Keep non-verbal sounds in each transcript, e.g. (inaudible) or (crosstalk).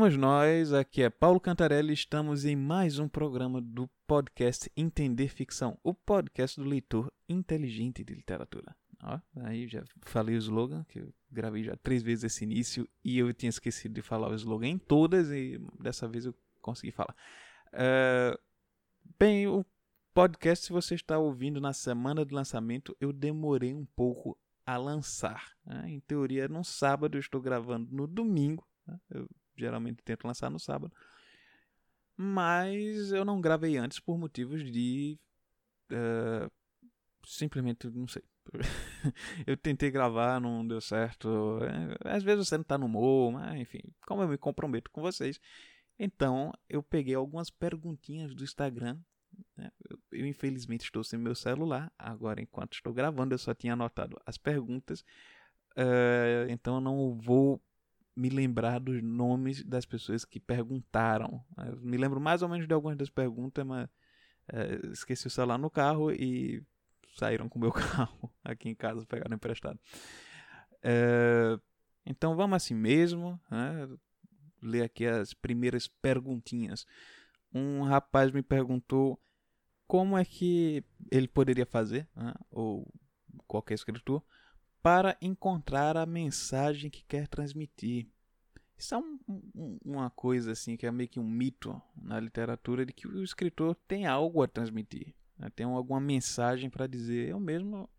Olá, vamos nós. Aqui é Paulo Cantarelli. Estamos em mais um programa do podcast Entender Ficção, o podcast do leitor inteligente de literatura. Ó, aí já falei o slogan, que eu gravei já três vezes esse início e eu tinha esquecido de falar o slogan em todas e dessa vez eu consegui falar. Uh, bem, o podcast, se você está ouvindo na semana de lançamento, eu demorei um pouco a lançar. Né? Em teoria, no sábado, eu estou gravando no domingo né? Eu geralmente tento lançar no sábado. Mas eu não gravei antes por motivos de. Uh, simplesmente, não sei. (laughs) eu tentei gravar, não deu certo. É, às vezes você não está no humor, mas enfim, como eu me comprometo com vocês. Então eu peguei algumas perguntinhas do Instagram. Né? Eu, infelizmente estou sem meu celular. Agora, enquanto estou gravando, eu só tinha anotado as perguntas. Uh, então eu não vou me lembrar dos nomes das pessoas que perguntaram. Eu me lembro mais ou menos de algumas das perguntas, mas é, esqueci o celular no carro e saíram com o meu (laughs) carro aqui em casa, pegaram emprestado. É, então vamos assim mesmo, né? ler aqui as primeiras perguntinhas. Um rapaz me perguntou como é que ele poderia fazer, né? ou qualquer escritor, para encontrar a mensagem que quer transmitir. Isso é um, um, uma coisa assim que é meio que um mito na literatura de que o escritor tem algo a transmitir, né? tem alguma mensagem para dizer. Eu mesmo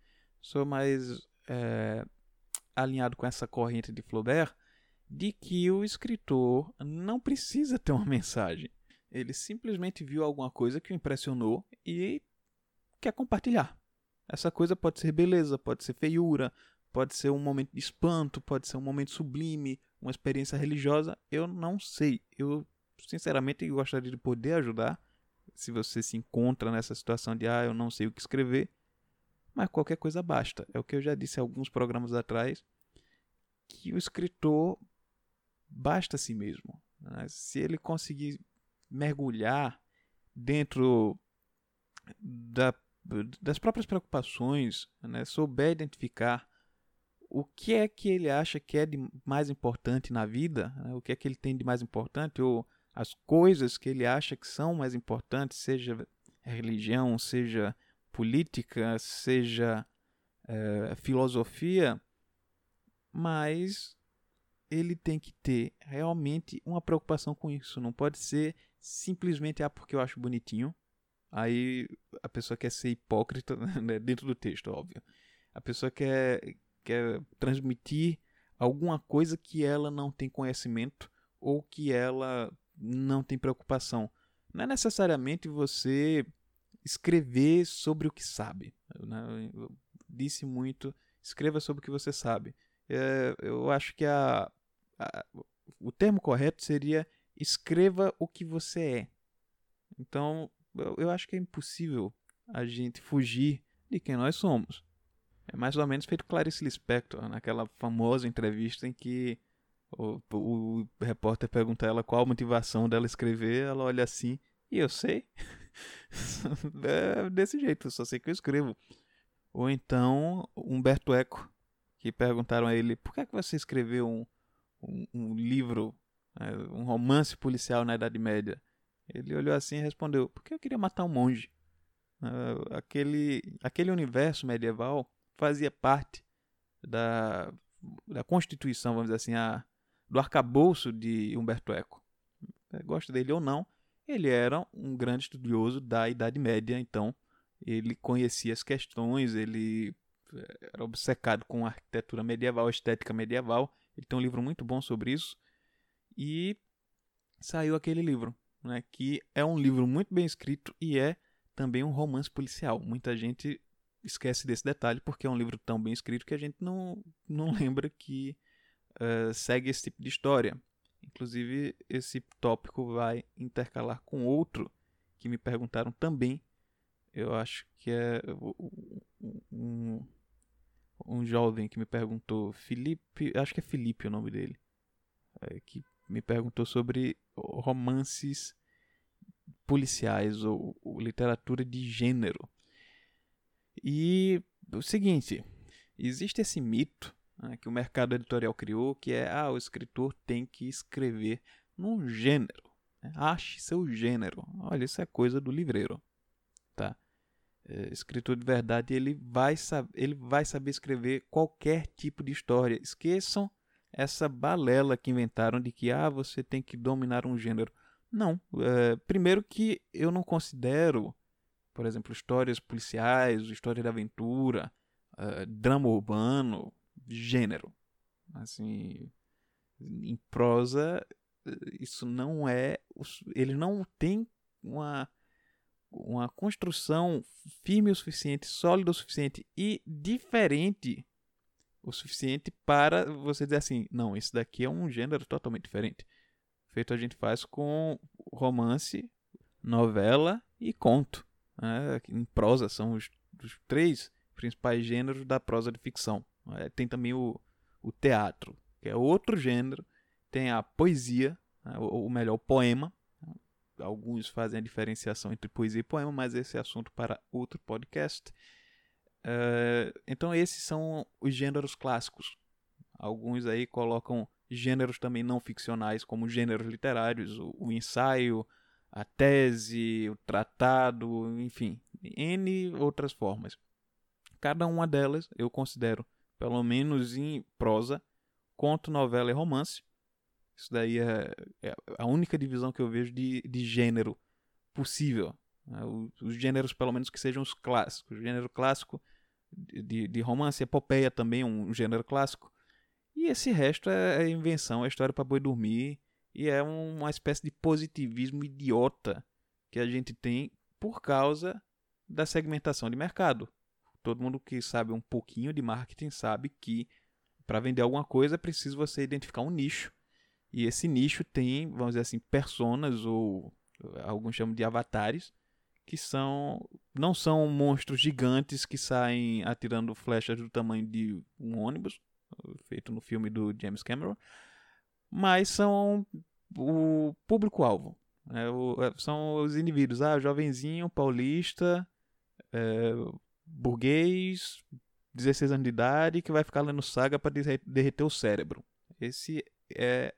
sou mais é, alinhado com essa corrente de Flaubert de que o escritor não precisa ter uma mensagem. Ele simplesmente viu alguma coisa que o impressionou e quer compartilhar. Essa coisa pode ser beleza, pode ser feiura, pode ser um momento de espanto, pode ser um momento sublime, uma experiência religiosa. Eu não sei. Eu, sinceramente, gostaria de poder ajudar. Se você se encontra nessa situação de, ah, eu não sei o que escrever. Mas qualquer coisa basta. É o que eu já disse alguns programas atrás. Que o escritor basta a si mesmo. Né? Se ele conseguir mergulhar dentro da das próprias preocupações, né, souber identificar o que é que ele acha que é de mais importante na vida, né, o que é que ele tem de mais importante, ou as coisas que ele acha que são mais importantes, seja religião, seja política, seja é, filosofia, mas ele tem que ter realmente uma preocupação com isso. Não pode ser simplesmente ah, porque eu acho bonitinho, Aí a pessoa quer ser hipócrita (laughs) né, dentro do texto, óbvio. A pessoa quer, quer transmitir alguma coisa que ela não tem conhecimento ou que ela não tem preocupação. Não é necessariamente você escrever sobre o que sabe. Né? Eu disse muito, escreva sobre o que você sabe. É, eu acho que a, a, o termo correto seria escreva o que você é. Então, eu, eu acho que é impossível a gente fugir de quem nós somos. É mais ou menos feito Clarice Lispector, naquela famosa entrevista em que o, o, repórter pergunta a ela qual a motivação dela escrever, ela olha assim, e eu sei. (laughs) é desse jeito, só sei que eu escrevo. Ou então, Humberto Eco, que perguntaram a ele, por que, é que você escreveu um, um, um livro, é, um romance policial na Idade Média? Ele olhou assim e respondeu: Porque eu queria matar um monge. Uh, aquele, aquele universo medieval fazia parte da, da constituição, vamos dizer assim, a, do arcabouço de Humberto Eco. Gosta dele ou não, ele era um grande estudioso da Idade Média, então ele conhecia as questões, ele eh, era obcecado com a arquitetura medieval, a estética medieval. Ele tem um livro muito bom sobre isso. E saiu aquele livro né, que é um livro muito bem escrito e é também um romance policial. Muita gente esquece desse detalhe porque é um livro tão bem escrito que a gente não, não (laughs) lembra que uh, segue esse tipo de história. Inclusive, esse tópico vai intercalar com outro que me perguntaram também. Eu acho que é um, um jovem que me perguntou, Felipe, acho que é Felipe o nome dele, é, que me perguntou sobre romances policiais ou, ou literatura de gênero. E o seguinte, existe esse mito né, que o mercado editorial criou, que é ah, o escritor tem que escrever num gênero. Né? Ache seu gênero. Olha, isso é coisa do livreiro. Tá? É, escritor de verdade, ele vai, ele vai saber escrever qualquer tipo de história. Esqueçam essa balela que inventaram de que ah, você tem que dominar um gênero. Não. É, primeiro que eu não considero, por exemplo, histórias policiais, história de aventura, uh, drama urbano, gênero. Assim, em prosa, isso não é. Ele não tem uma, uma construção firme o suficiente, sólida o suficiente e diferente o suficiente para você dizer assim: não, isso daqui é um gênero totalmente diferente. Feito a gente faz com romance, novela e conto. Né? Em prosa são os, os três principais gêneros da prosa de ficção. É, tem também o, o teatro, que é outro gênero. Tem a poesia, né, ou, melhor, o poema. Alguns fazem a diferenciação entre poesia e poema, mas esse é assunto para outro podcast. Uh, então, esses são os gêneros clássicos. Alguns aí colocam gêneros também não ficcionais, como gêneros literários, o, o ensaio, a tese, o tratado, enfim, N outras formas. Cada uma delas eu considero pelo menos em prosa, conto, novela e romance. Isso daí é, é a única divisão que eu vejo de, de gênero possível. Né? Os, gêneros, pelo menos, que sejam os clássicos. O gênero clássico de, de romance, epopeia também, um, gênero clássico. E esse resto é, é invenção, é história para boi dormir. E é uma espécie de positivismo idiota que a gente tem por causa da segmentação de mercado todo mundo que sabe um pouquinho de marketing sabe que para vender alguma coisa é preciso você identificar um nicho. E esse nicho tem, vamos dizer assim, personas ou alguns chamam de avatares, que são não são monstros gigantes que saem atirando flechas do tamanho de um ônibus, feito no filme do James Cameron, mas são o público-alvo. Né? são os indivíduos, ah, jovenzinho, paulista, é, burguês, 16 anos de idade, que vai ficar lendo saga para derreter o cérebro. Esse é,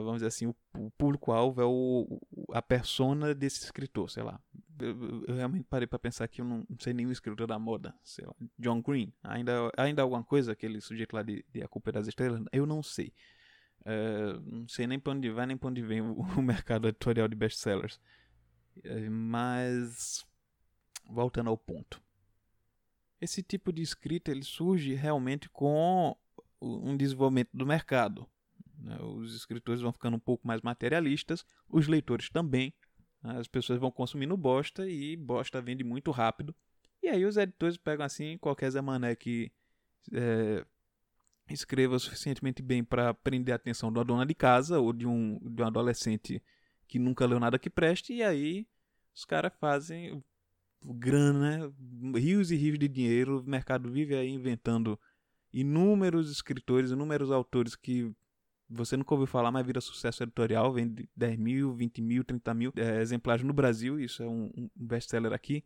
vamos dizer assim, o, o público-alvo, é o, a persona desse escritor, sei lá. Eu, eu realmente parei para pensar que eu não, não, sei nenhum escritor da moda, sei lá. John Green, ainda, ainda alguma coisa, aquele sujeito lá de, de A Culpa é das Estrelas? Eu não sei. Uh, não sei nem para onde vai, nem para onde vem o, (laughs) o mercado editorial de best-sellers. Uh, mas, voltando ao ponto esse tipo de escrita ele surge realmente com um desenvolvimento do mercado. Né? Os escritores vão ficando um pouco mais materialistas, os leitores também. Né? As pessoas vão consumindo bosta e bosta vende muito rápido. E aí os editores pegam assim qualquer Zé Mané que é, escreva suficientemente bem para prender a atenção uma dona de casa ou de um, de um adolescente que nunca leu nada que preste, e aí os caras fazem, grana, rios e rios de dinheiro. O mercado vive aí inventando inúmeros escritores, inúmeros autores que você nunca ouviu falar, mas vira sucesso editorial, vende 10 mil, 20 mil, 30 mil é, exemplares no Brasil, isso é um, um best-seller aqui.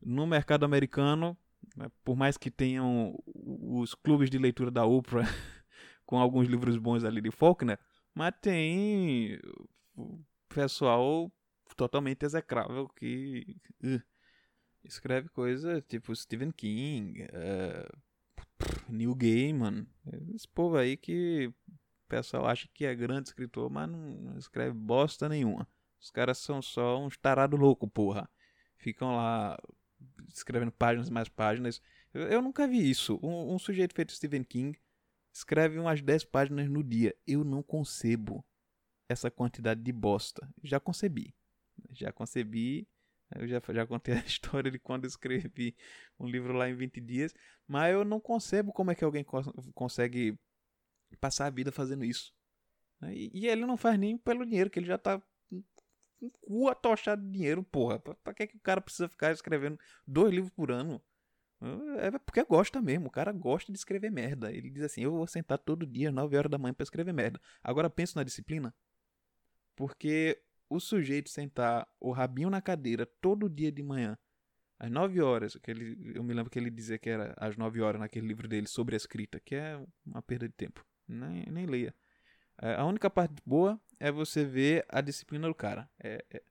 No mercado americano, né, por mais que tenham os clubes de leitura da Oprah (laughs) com alguns livros bons ali de Faulkner, mas tem pessoal totalmente execrável que... Uh, escreve coisa tipo Stephen King, uh, Neil Gaiman, esse povo aí que pessoal acha que é grande escritor, mas não escreve bosta nenhuma. Os caras são só uns tarados loucos, porra. Ficam lá escrevendo páginas e mais páginas. Eu, eu nunca vi isso. Um, um, sujeito feito Stephen King escreve umas 10 páginas no dia. Eu não concebo essa quantidade de bosta. Já concebi. Já concebi eu já, já contei (laughs) a história de quando escrevi um livro lá em 20 dias, mas eu não concebo como é que alguém cons consegue passar a vida fazendo isso. Né? E, e, ele não faz nem pelo dinheiro, que ele já tá com o cu atochado de dinheiro, porra. Pra, pra que, que o cara precisa ficar escrevendo dois livros por ano? É porque gosta mesmo, o cara gosta de escrever merda. Ele diz assim: eu vou sentar todo dia, 9 horas da manhã, para escrever merda. Agora penso na disciplina. Porque o sujeito sentar o rabinho na cadeira todo dia de manhã às 9 horas, que ele, eu me lembro que ele dizia que era às 9 horas naquele livro dele sobre a escrita, que é uma perda de tempo. Nem, nem leia. É, a única parte boa é você ver a disciplina do cara. É, é,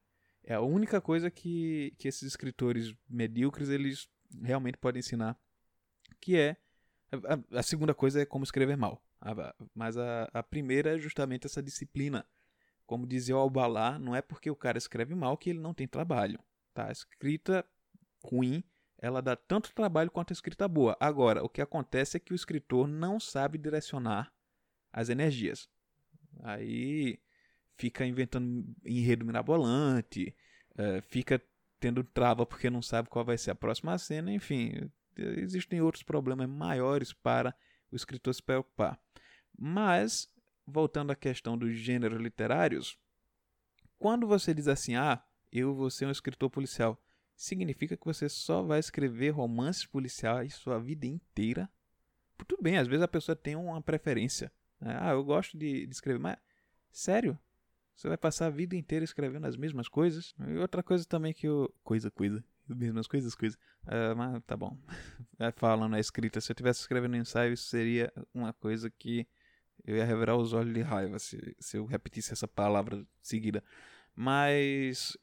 é a única coisa que, que esses escritores medíocres eles realmente podem ensinar. Que é. A, a segunda coisa é como escrever mal. A, mas a, a primeira é justamente essa disciplina. Como dizia o Albalá, não é porque o cara escreve mal que ele não tem trabalho. Tá? A escrita ruim ela dá tanto trabalho quanto a escrita boa. Agora, o que acontece é que o escritor não sabe direcionar as energias. Aí fica inventando enredo mirabolante, uh, fica tendo trava porque não sabe qual vai ser a próxima cena, enfim, existem outros problemas maiores para o escritor se preocupar. Mas, voltando à questão dos gêneros literários, quando você diz assim, ah, eu vou ser um escritor policial, significa que você só vai escrever romances policiais sua vida inteira? Tudo bem, às vezes a pessoa tem uma preferência. Né? Ah, eu gosto de, de escrever, mas sério? Você vai passar a vida inteira escrevendo as mesmas coisas? E outra coisa também que eu. Coisa, coisa. As mesmas coisas, coisa. Uh, mas tá bom. (laughs) Falando a escrita, se eu estivesse escrevendo ensaio, isso seria uma coisa que eu ia reverar os olhos de raiva se, se eu repetisse essa palavra seguida. Mas.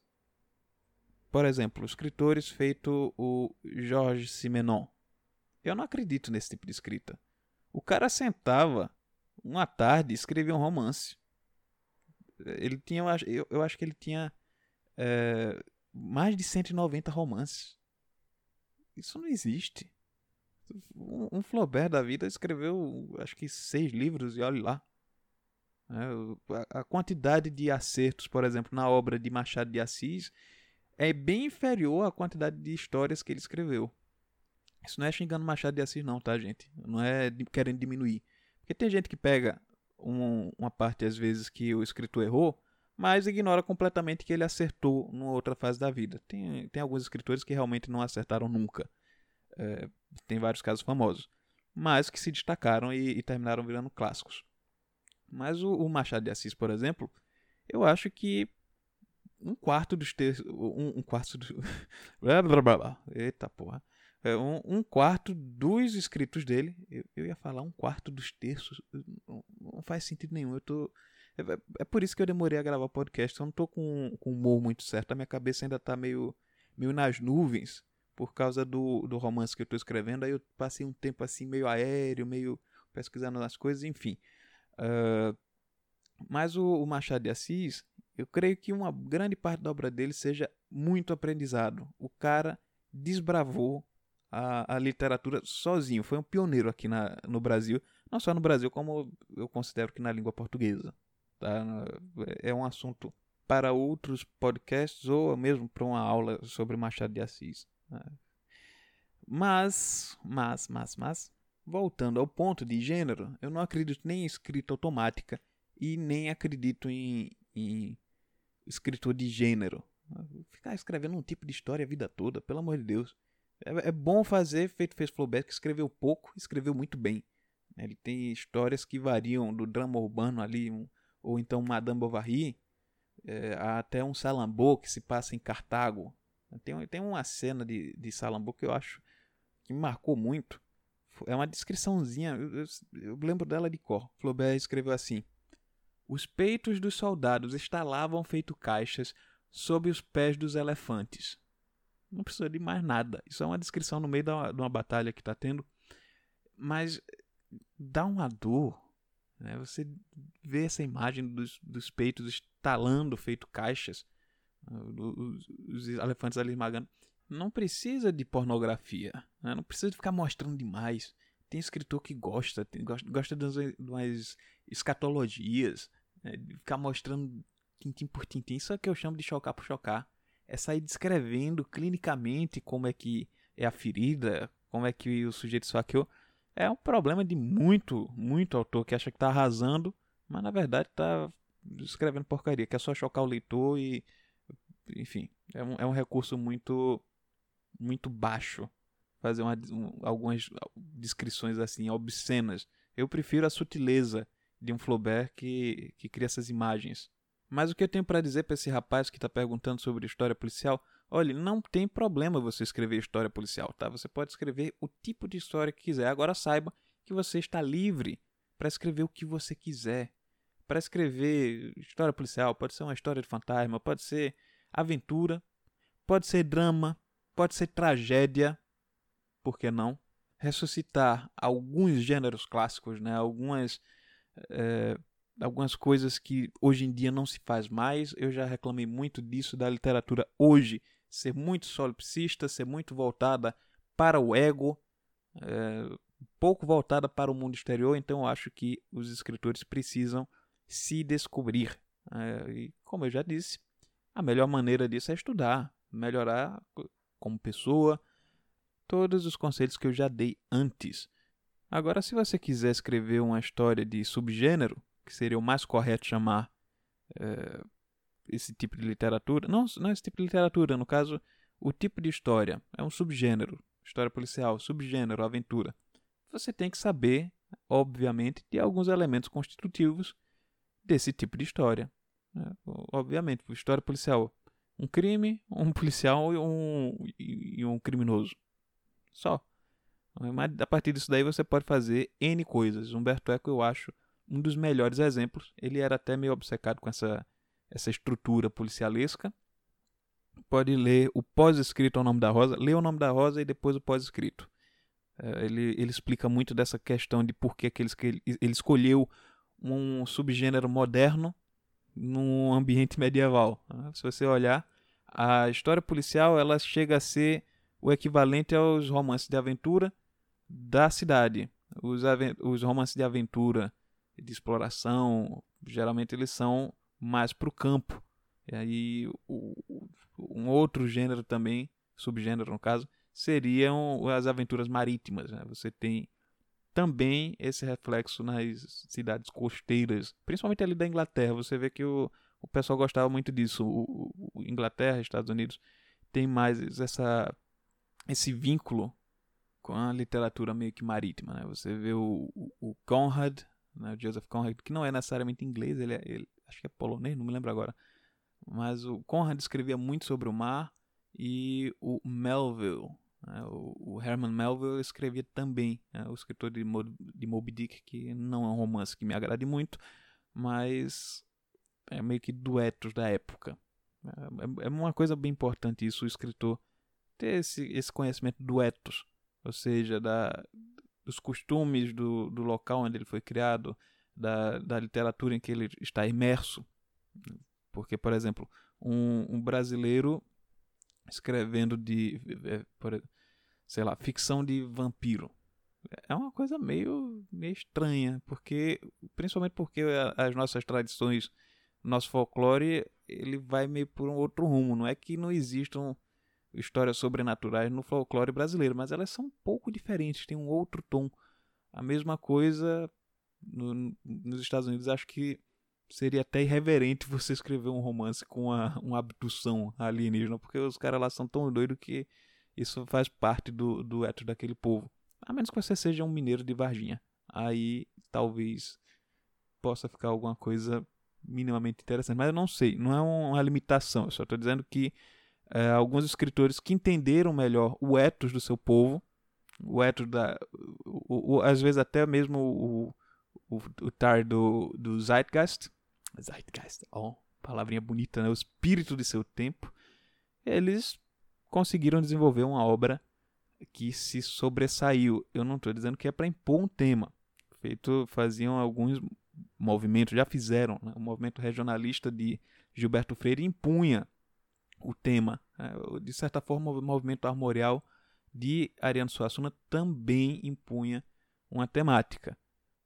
Por exemplo, escritores feito o Jorge Simenon. Eu não acredito nesse tipo de escrita. O cara sentava uma tarde e escrevia um romance. Ele tinha, eu, eu acho que ele tinha é, mais de 190 romances. Isso não existe. Um, um Flaubert da vida escreveu, acho que seis livros e olhe lá. É, a, a quantidade de acertos, por exemplo, na obra de Machado de Assis é bem inferior à quantidade de histórias que ele escreveu. Isso não é xingando Machado de Assis, não, tá, gente? Não é querendo diminuir. Porque tem gente que pega um, uma parte, às vezes, que o escritor errou, mas ignora completamente que ele acertou numa outra fase da vida. Tem, tem alguns escritores que realmente não acertaram nunca. É, tem vários casos famosos. Mas que se destacaram e, e terminaram virando clássicos. Mas o, o, Machado de Assis, por exemplo, eu acho que um quarto dos textos. Um, um quarto do. (laughs) Eita porra. É, um, quarto dos escritos dele, eu, eu, ia falar um quarto dos terços, não, não faz sentido nenhum. Eu tô, é, é, é, por isso que eu demorei a gravar o podcast. Eu não tô com, com humor muito certo. A minha cabeça ainda tá meio, meio nas nuvens por causa do, do romance que eu tô escrevendo. Aí eu passei um tempo assim meio aéreo, meio pesquisando as coisas, enfim. Uh, mas o, o Machado de Assis, eu creio que uma grande parte da obra dele seja muito aprendizado. O cara desbravou a, a literatura sozinho. Foi um pioneiro aqui na, no Brasil, não só no Brasil, como eu considero que na língua portuguesa. Tá? É um assunto para outros podcasts ou mesmo para uma aula sobre Machado de Assis. Né? Mas, mas, mas, mas, voltando ao ponto de gênero, eu não acredito nem em escrita automática e nem acredito em, em escritor de gênero. Ficar escrevendo um tipo de história a vida toda, pelo amor de Deus. É, é bom fazer, feito fez Flaubert, que escreveu pouco, escreveu muito bem. Ele tem histórias que variam do drama urbano ali, um, ou então Madame Bovary, é, até um Salambo que se passa em Cartago. Tem, tem uma cena de, de Salambo que eu acho que marcou muito. É uma descriçãozinha, eu, eu, eu lembro dela de cor. Flaubert escreveu assim: Os peitos dos soldados estalavam feito caixas sob os pés dos elefantes. Não precisa de mais nada. Isso é uma descrição no meio de uma batalha que está tendo. Mas dá uma dor. Né? Você vê essa imagem dos, dos peitos estalando, feito caixas. Os, os elefantes ali esmagando. Não precisa de pornografia. Né? Não precisa de ficar mostrando demais. Tem escritor que gosta, tem, gosta, gosta de umas escatologias, né? de ficar mostrando tintim por tintim. Isso é que eu chamo de chocar por chocar é sair descrevendo clinicamente como é que é a ferida, como é que o sujeito saqueou. É um problema de muito, muito autor que acha que está arrasando, mas na verdade está escrevendo porcaria, que é só chocar o leitor e. Enfim, é um, é um recurso muito, muito baixo fazer uma, um, algumas descrições assim obscenas. Eu prefiro a sutileza de um Flaubert que, que cria essas imagens mas o que eu tenho para dizer para esse rapaz que está perguntando sobre história policial, Olha, não tem problema você escrever história policial, tá? Você pode escrever o tipo de história que quiser. Agora saiba que você está livre para escrever o que você quiser. Para escrever história policial, pode ser uma história de fantasma, pode ser aventura, pode ser drama, pode ser tragédia, por que não? Ressuscitar alguns gêneros clássicos, né? Algumas é, algumas coisas que hoje em dia não se faz mais. Eu já reclamei muito disso da literatura hoje ser muito solipsista, ser muito voltada para o ego, é, pouco voltada para o mundo exterior. Então eu acho que os escritores precisam se descobrir. É, e como eu já disse, a melhor maneira disso é estudar, melhorar como pessoa, todos os conselhos que eu já dei antes. Agora, se você quiser escrever uma história de subgênero, que seria o mais correto chamar é, esse tipo de literatura. Não, não esse tipo de literatura, no caso, o tipo de história. É um subgênero. História policial, subgênero, aventura. Você tem que saber, obviamente, de alguns elementos constitutivos desse tipo de história. Né? Obviamente, história policial. Um crime, um policial e um, e um criminoso. Só. Mas a partir disso daí você pode fazer N coisas. Humberto Eco, eu acho, um dos melhores exemplos. Ele era até meio obcecado com essa essa estrutura policialesca. Pode ler o pós-escrito ao nome da Rosa, lê o nome da Rosa e depois o pós-escrito. É, ele, ele explica muito dessa questão de por que, que ele, ele escolheu um subgênero moderno num ambiente medieval. Né? Se você olhar, a história policial ela chega a ser o equivalente aos romances de aventura da cidade. Os, os romances de aventura, de exploração, geralmente eles são mais para o campo. E aí o, um outro gênero também, subgênero no caso, seriam as aventuras marítimas. Né? Você tem também esse reflexo nas cidades costeiras, principalmente ali da Inglaterra. Você vê que o, o pessoal gostava muito disso. O, o Inglaterra, Estados Unidos, tem mais essa, esse vínculo com a literatura meio que marítima. Né? Você vê o, o Conrad, né? o Joseph Conrad, que não é necessariamente inglês, ele, é, ele, acho que é polonês, não me lembro agora. Mas o Conrad escrevia muito sobre o mar e o Melville, né, o, o, Herman Melville escrevia também, né, o escritor de, Mo, de Moby Dick, que não é um romance que me agrade muito, mas é meio que duetos da época. É, é, é uma coisa bem importante isso, o escritor ter esse, esse conhecimento duetos, ou seja, da, dos costumes do, do local onde ele foi criado, da, da literatura em que ele está imerso. Porque, por exemplo, um, um brasileiro escrevendo de, é, sei lá, ficção de vampiro. É uma coisa meio, meio estranha, porque principalmente porque as nossas tradições, nosso folclore, ele vai meio por um outro rumo. Não é que não existam histórias sobrenaturais no folclore brasileiro, mas elas são um pouco diferentes, têm um outro tom. A mesma coisa no, nos Estados Unidos, acho que seria até irreverente (laughs) você escrever um romance com uma, uma abdução alienígena, porque os caras lá são tão doidos que isso faz parte do, do eto daquele povo. A menos que você seja um mineiro de Varginha. Aí talvez possa ficar alguma coisa minimamente interessante. Mas eu não sei, não é uma limitação. Eu só estou dizendo que é, alguns escritores que entenderam melhor o ethos do seu povo, o ethos da. O, o, às vezes até mesmo o, o, o tar do, do Zeitgeist, Zeitgeist, ó, oh, palavrinha bonita, né? O espírito de seu tempo. Eles conseguiram desenvolver uma obra que se sobressaiu. Eu não estou dizendo que é para impor um tema. Feito, faziam alguns movimentos, já fizeram. Né? O movimento regionalista de Gilberto Freire impunha o tema. Né? De certa forma, o movimento armorial de Ariano Suassuna também impunha uma temática.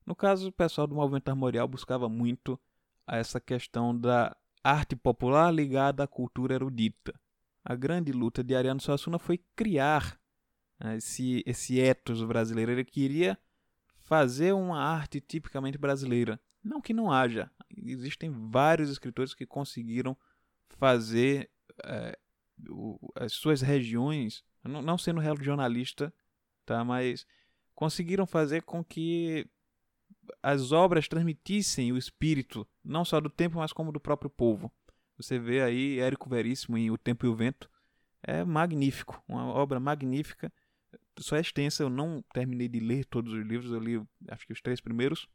No caso, o pessoal do movimento armorial buscava muito essa questão da arte popular ligada à cultura erudita. A grande luta de Ariano Suassuna foi criar né, esse, esse ethos brasileiro. Ele queria fazer uma arte tipicamente brasileira. Não que não haja. Existem vários escritores que conseguiram fazer é, o, as suas regiões, não, não sendo regionalista, tá, mas conseguiram fazer com que as obras transmitissem o espírito, não só do tempo, mas como do próprio povo. Você vê aí Érico Veríssimo em O Tempo e o Vento, é magnífico, uma obra magnífica. Só é extensa, eu não terminei de ler todos os livros, eu li acho que os três primeiros,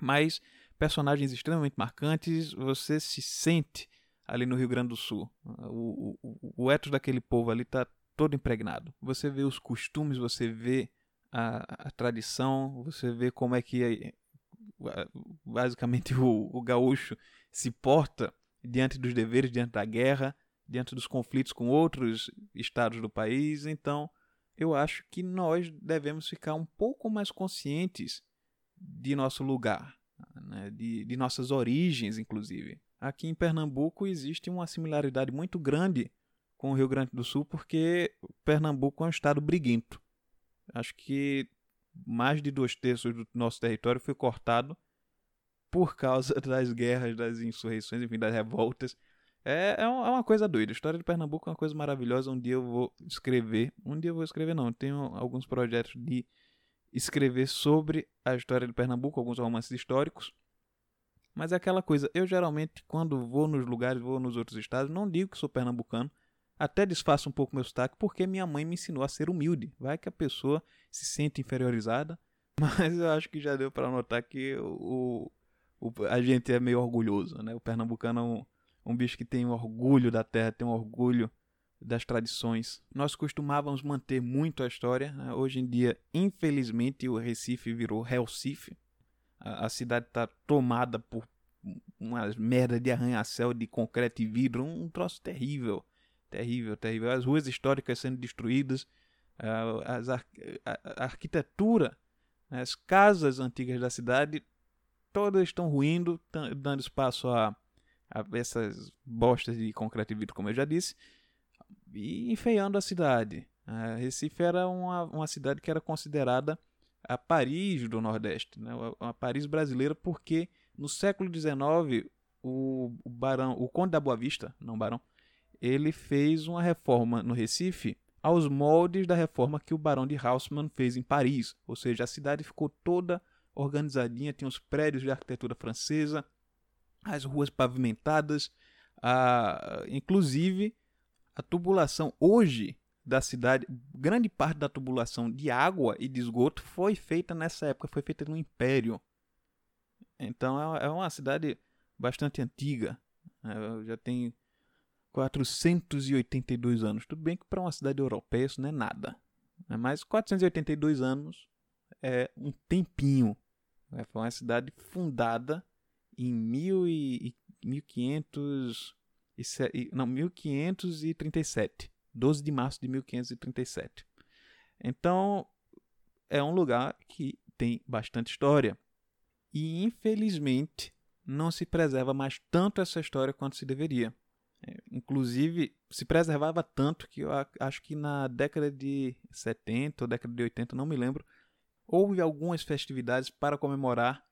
mas personagens extremamente marcantes, você se sente ali no Rio Grande do Sul. O, o, o ethos daquele povo ali está todo impregnado. Você vê os costumes, você vê a, a tradição, você vê como é que é, basicamente (laughs) o, o gaúcho se porta diante dos deveres, diante da guerra, diante dos conflitos com outros estados do país. Então, eu acho que nós devemos ficar um pouco mais conscientes de nosso lugar, né? de, de nossas origens, inclusive. Aqui em Pernambuco existe uma similaridade muito grande com o Rio Grande do Sul, porque Pernambuco é um estado briguento. Acho que mais de dois terços do nosso território foi cortado por causa (laughs) das guerras, das insurreições, enfim, das revoltas. É, é uma coisa doida. A história de Pernambuco é uma coisa maravilhosa. Um dia eu vou escrever. Um dia eu vou escrever, não. Tenho alguns projetos de escrever sobre a história de Pernambuco, alguns romances históricos. Mas é aquela coisa. Eu geralmente, quando vou nos lugares, vou nos outros estados, não digo que sou pernambucano. Até desfaço um pouco meu sotaque, porque minha mãe me ensinou a ser humilde. Vai que a pessoa se sente inferiorizada, (laughs) mas eu acho que já deu para notar que o, o, a gente é meio orgulhoso, né? O pernambucano é um, um bicho que tem um orgulho da terra, tem um orgulho das tradições. Nós costumávamos manter muito a história. Né? Hoje em dia, infelizmente, o Recife virou Recife. A, a cidade está tomada por umas merda de arranha-céu de concreto e vidro, um troço terrível. Terrível, terrível. As ruas históricas sendo destruídas, as ar a, arquitetura, as casas antigas da cidade, todas estão ruindo, dando espaço a, a essas bostas de concreto e vidro, como eu já disse, e enfeiando a cidade. A Recife era uma, uma cidade que era considerada a Paris do Nordeste, né? a Paris brasileira, porque no século XIX o, barão, o conde da Boa Vista, não barão, ele fez uma reforma no Recife aos moldes da reforma que o Barão de Haussmann fez em Paris, ou seja, a cidade ficou toda organizadinha, tinha os prédios de arquitetura francesa, as ruas pavimentadas, a, inclusive a tubulação hoje da cidade, grande parte da tubulação de água e de esgoto foi feita nessa época, foi feita no Império. Então é, é uma cidade bastante antiga, né? já tem 482 anos. Tudo bem que para uma cidade europeia isso não é nada. Né? Mas 482 anos é um tempinho. Né? Foi uma cidade fundada em mil e, 1500 e, não, 1537. 12 de março de 1537. Então, é um lugar que tem bastante história. E, infelizmente, não se preserva mais tanto essa história quanto se deveria. É, inclusive, se preservava tanto que eu acho que na década de 70 ou década de 80, não me lembro, houve algumas festividades para comemorar,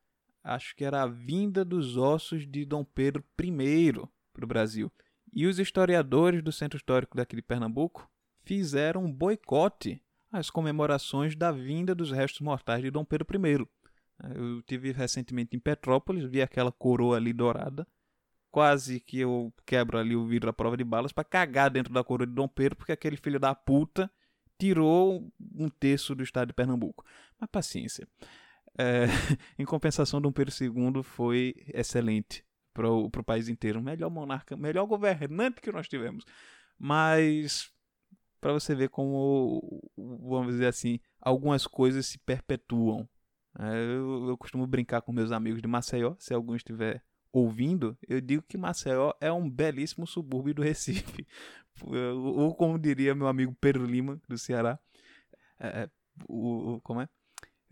acho que era a vinda dos ossos de Dom Pedro I para o Brasil. E os historiadores do Centro Histórico daqui de Pernambuco fizeram um boicote às comemorações da vinda dos restos mortais de Dom Pedro I. Eu tive recentemente em Petrópolis, vi aquela coroa ali dourada quase que eu quebro ali o vidro da prova de balas para cagar dentro da coroa de Dom Pedro, porque aquele filho da puta tirou um terço do estado de Pernambuco. Mas paciência. É, (laughs) em compensação, Dom Pedro II foi excelente para o país inteiro. Melhor monarca, melhor governante que nós tivemos. Mas, para você ver como, vamos dizer assim, algumas coisas se perpetuam. É, eu, eu costumo brincar com meus amigos de Maceió, se algum estiver ouvindo, eu digo que Maceió é um belíssimo subúrbio do Recife. (laughs) Ou como diria meu amigo Pedro Lima, do Ceará, é, é, o, como é?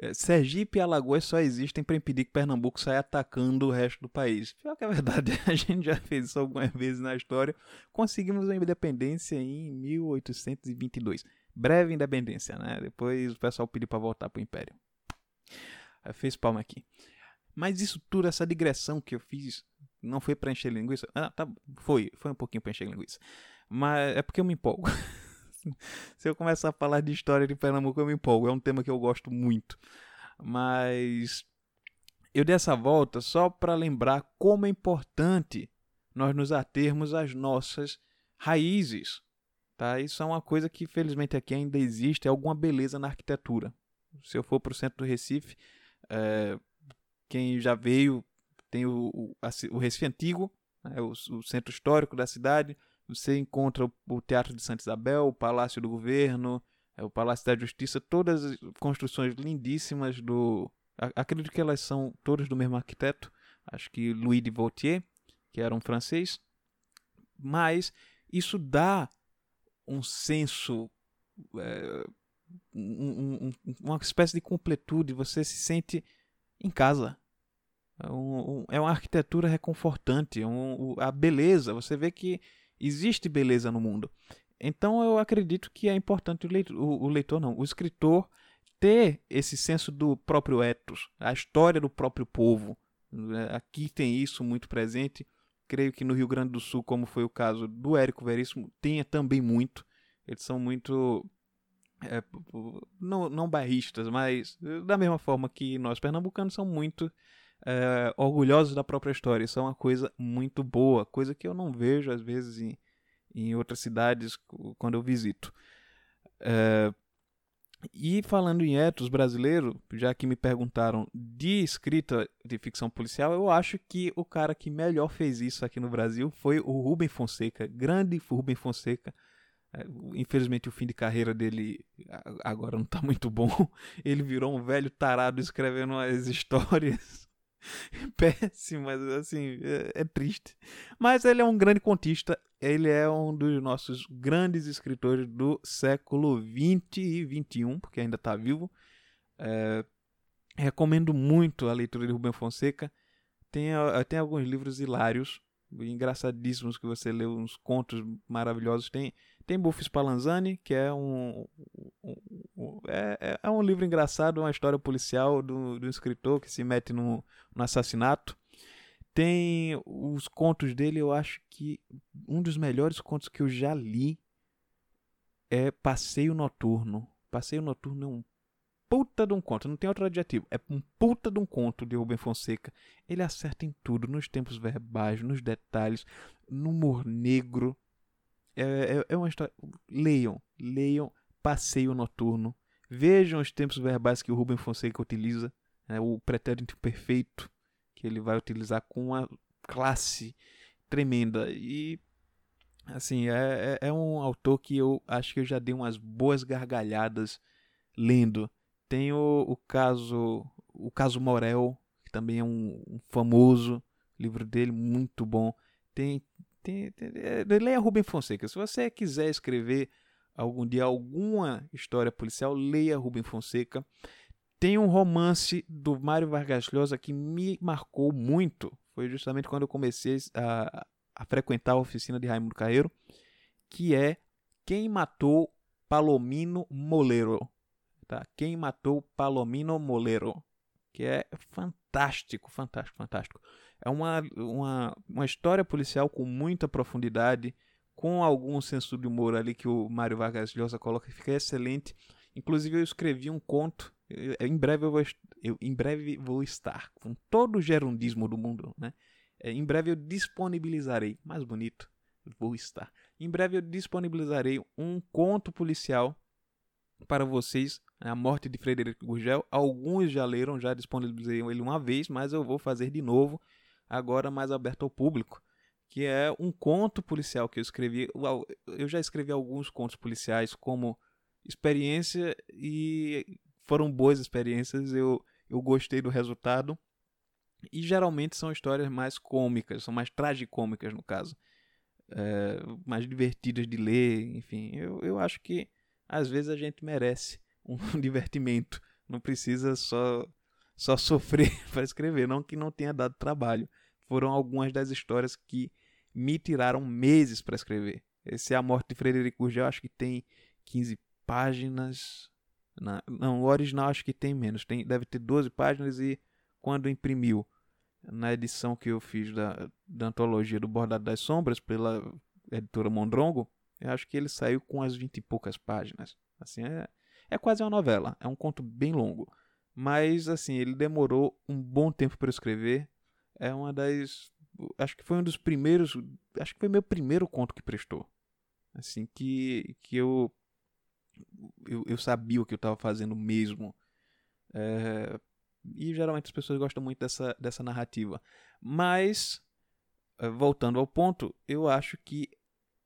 É? Sergipe e Alagoas só existem para impedir que Pernambuco saia atacando o resto do país. Pior que é verdade, (laughs) a gente já fez isso algumas vezes na história. Conseguimos a independência em 1822. Breve independência, né? Depois o pessoal pediu para voltar para o Império. Fez palma aqui. Mas isso tudo, essa digressão que eu fiz, não foi para encher linguiça. Ah, tá, foi, foi um pouquinho para encher linguiça. Mas é porque eu me empolgo. (laughs) (laughs) Se eu começar a falar de história de Pernambuco, eu me empolgo. É um tema que eu gosto muito. Mas eu dei essa volta só para lembrar como é importante nós nos atermos às nossas raízes. Tá? Isso é uma coisa que felizmente aqui ainda existe, é alguma beleza na arquitetura. Se eu for para o centro do Recife, é, quem já veio tem o, o, o Recife Antigo, né, o, o, centro histórico da cidade. Você encontra o, Teatro de Santa Isabel, o Palácio do Governo, é, o Palácio da Justiça, todas construções lindíssimas do. Acredito que elas são todas do mesmo arquiteto, acho que Louis de Vautier, que era um francês. Mas isso dá um senso. É, um, um, uma espécie de completude, você se sente em casa. É, um, é uma arquitetura reconfortante, é a beleza, você vê que existe beleza no mundo. Então eu acredito que é importante o leitor, o, o leitor não, o escritor ter esse senso do próprio ethos, a história do próprio povo. É, aqui tem isso muito presente. Creio que no Rio Grande do Sul, como foi o caso do Érico Veríssimo, tenha também muito. Eles são muito é, não, não barristas, mas da mesma forma que nós pernambucanos são muito é, orgulhosos da própria história. Isso é uma coisa muito boa, coisa que eu não vejo às vezes em, em outras cidades quando eu visito. É, e falando em etos brasileiro, já que me perguntaram de escrita de ficção policial, eu acho que o cara que melhor fez isso aqui no Brasil foi o Rubem Fonseca, grande Rubem Fonseca. É, infelizmente o fim de carreira dele agora não está muito bom. (laughs) Ele virou um velho tarado escrevendo as histórias (laughs) péssimas, assim, é, é, triste. Mas ele é um grande contista, ele é um dos nossos grandes escritores do século 20 e 21, porque ainda está vivo. É, recomendo muito a leitura de Rubem Fonseca. Tem, tem alguns livros hilários, engraçadíssimos, que você lê uns contos maravilhosos. Tem tem Buffy Spallanzani, que é um, um, um é, é, é, um livro engraçado, uma história policial do, do escritor que se mete no assassinato. Tem os contos dele, eu acho que um dos melhores contos que eu já li é Passeio Noturno. Passeio Noturno é um puta de um conto, não tem outro adjetivo. É um puta de um conto de Rubem Fonseca. Ele acerta em tudo, nos tempos verbais, nos detalhes, no humor negro, é, é, é uma história. Leiam, leiam Passeio Noturno. Vejam os tempos verbais que o Rubem Fonseca utiliza, né, o pretérito perfeito que ele vai utilizar com uma classe tremenda. E, assim, é, é, é um autor que eu acho que eu já dei umas boas gargalhadas lendo. Tem o, o caso o caso Morel, que também é um, um famoso livro dele, muito bom. Tem tem, tem, é, leia Rubem Fonseca. Se você quiser escrever algum dia alguma história policial, leia Rubem Fonseca. Tem um romance do Mário Vargas Llosa que me marcou muito. Foi justamente quando eu comecei a, a frequentar a oficina de Raimundo Carreiro, que é Quem Matou Palomino Molero. Tá? Quem Matou Palomino Molero. Que é fantástico, fantástico, fantástico. É uma, uma, uma história policial com muita profundidade, com algum senso de humor ali que o Mário Vargas Llosa coloca, fica excelente. Inclusive eu escrevi um conto, em breve eu vou, eu, em breve vou estar com todo o gerundismo do mundo, né? É, em breve eu disponibilizarei, mais bonito, vou estar. Em breve eu disponibilizarei um conto policial para vocês? A Morte de Frederico Gurgel. Alguns já leram, já disponibilizei ele uma vez, mas eu vou fazer de novo agora mais aberto ao público, que é um conto policial que eu escrevi. Eu já escrevi alguns contos policiais como experiência e foram boas experiências. Eu, eu gostei do resultado. E geralmente são histórias mais cômicas, são mais tragicômicas no caso. É, mais divertidas de ler, enfim. Eu, eu acho que às vezes a gente merece um (laughs) divertimento. Não precisa só, só sofrer (laughs) para escrever, não que não tenha dado trabalho foram algumas das histórias que me tiraram meses para escrever. Esse é A Morte de Frederico Gurgel, acho que tem 15 páginas. não, o original acho que tem menos, tem, deve ter 12 páginas e quando imprimiu na edição que eu fiz da, da antologia do Bordado das Sombras pela editora Mondrongo, eu acho que ele saiu com as 20 e poucas páginas. Assim, é, é quase uma novela, é um conto bem longo. Mas assim, ele demorou um bom tempo para escrever é uma das. Acho que foi um dos primeiros. Acho que foi meu primeiro conto que prestou. assim, que, que eu, eu, eu sabia o que eu estava fazendo mesmo. É, e geralmente as pessoas gostam muito dessa, dessa narrativa. Mas, é, voltando ao ponto, eu acho que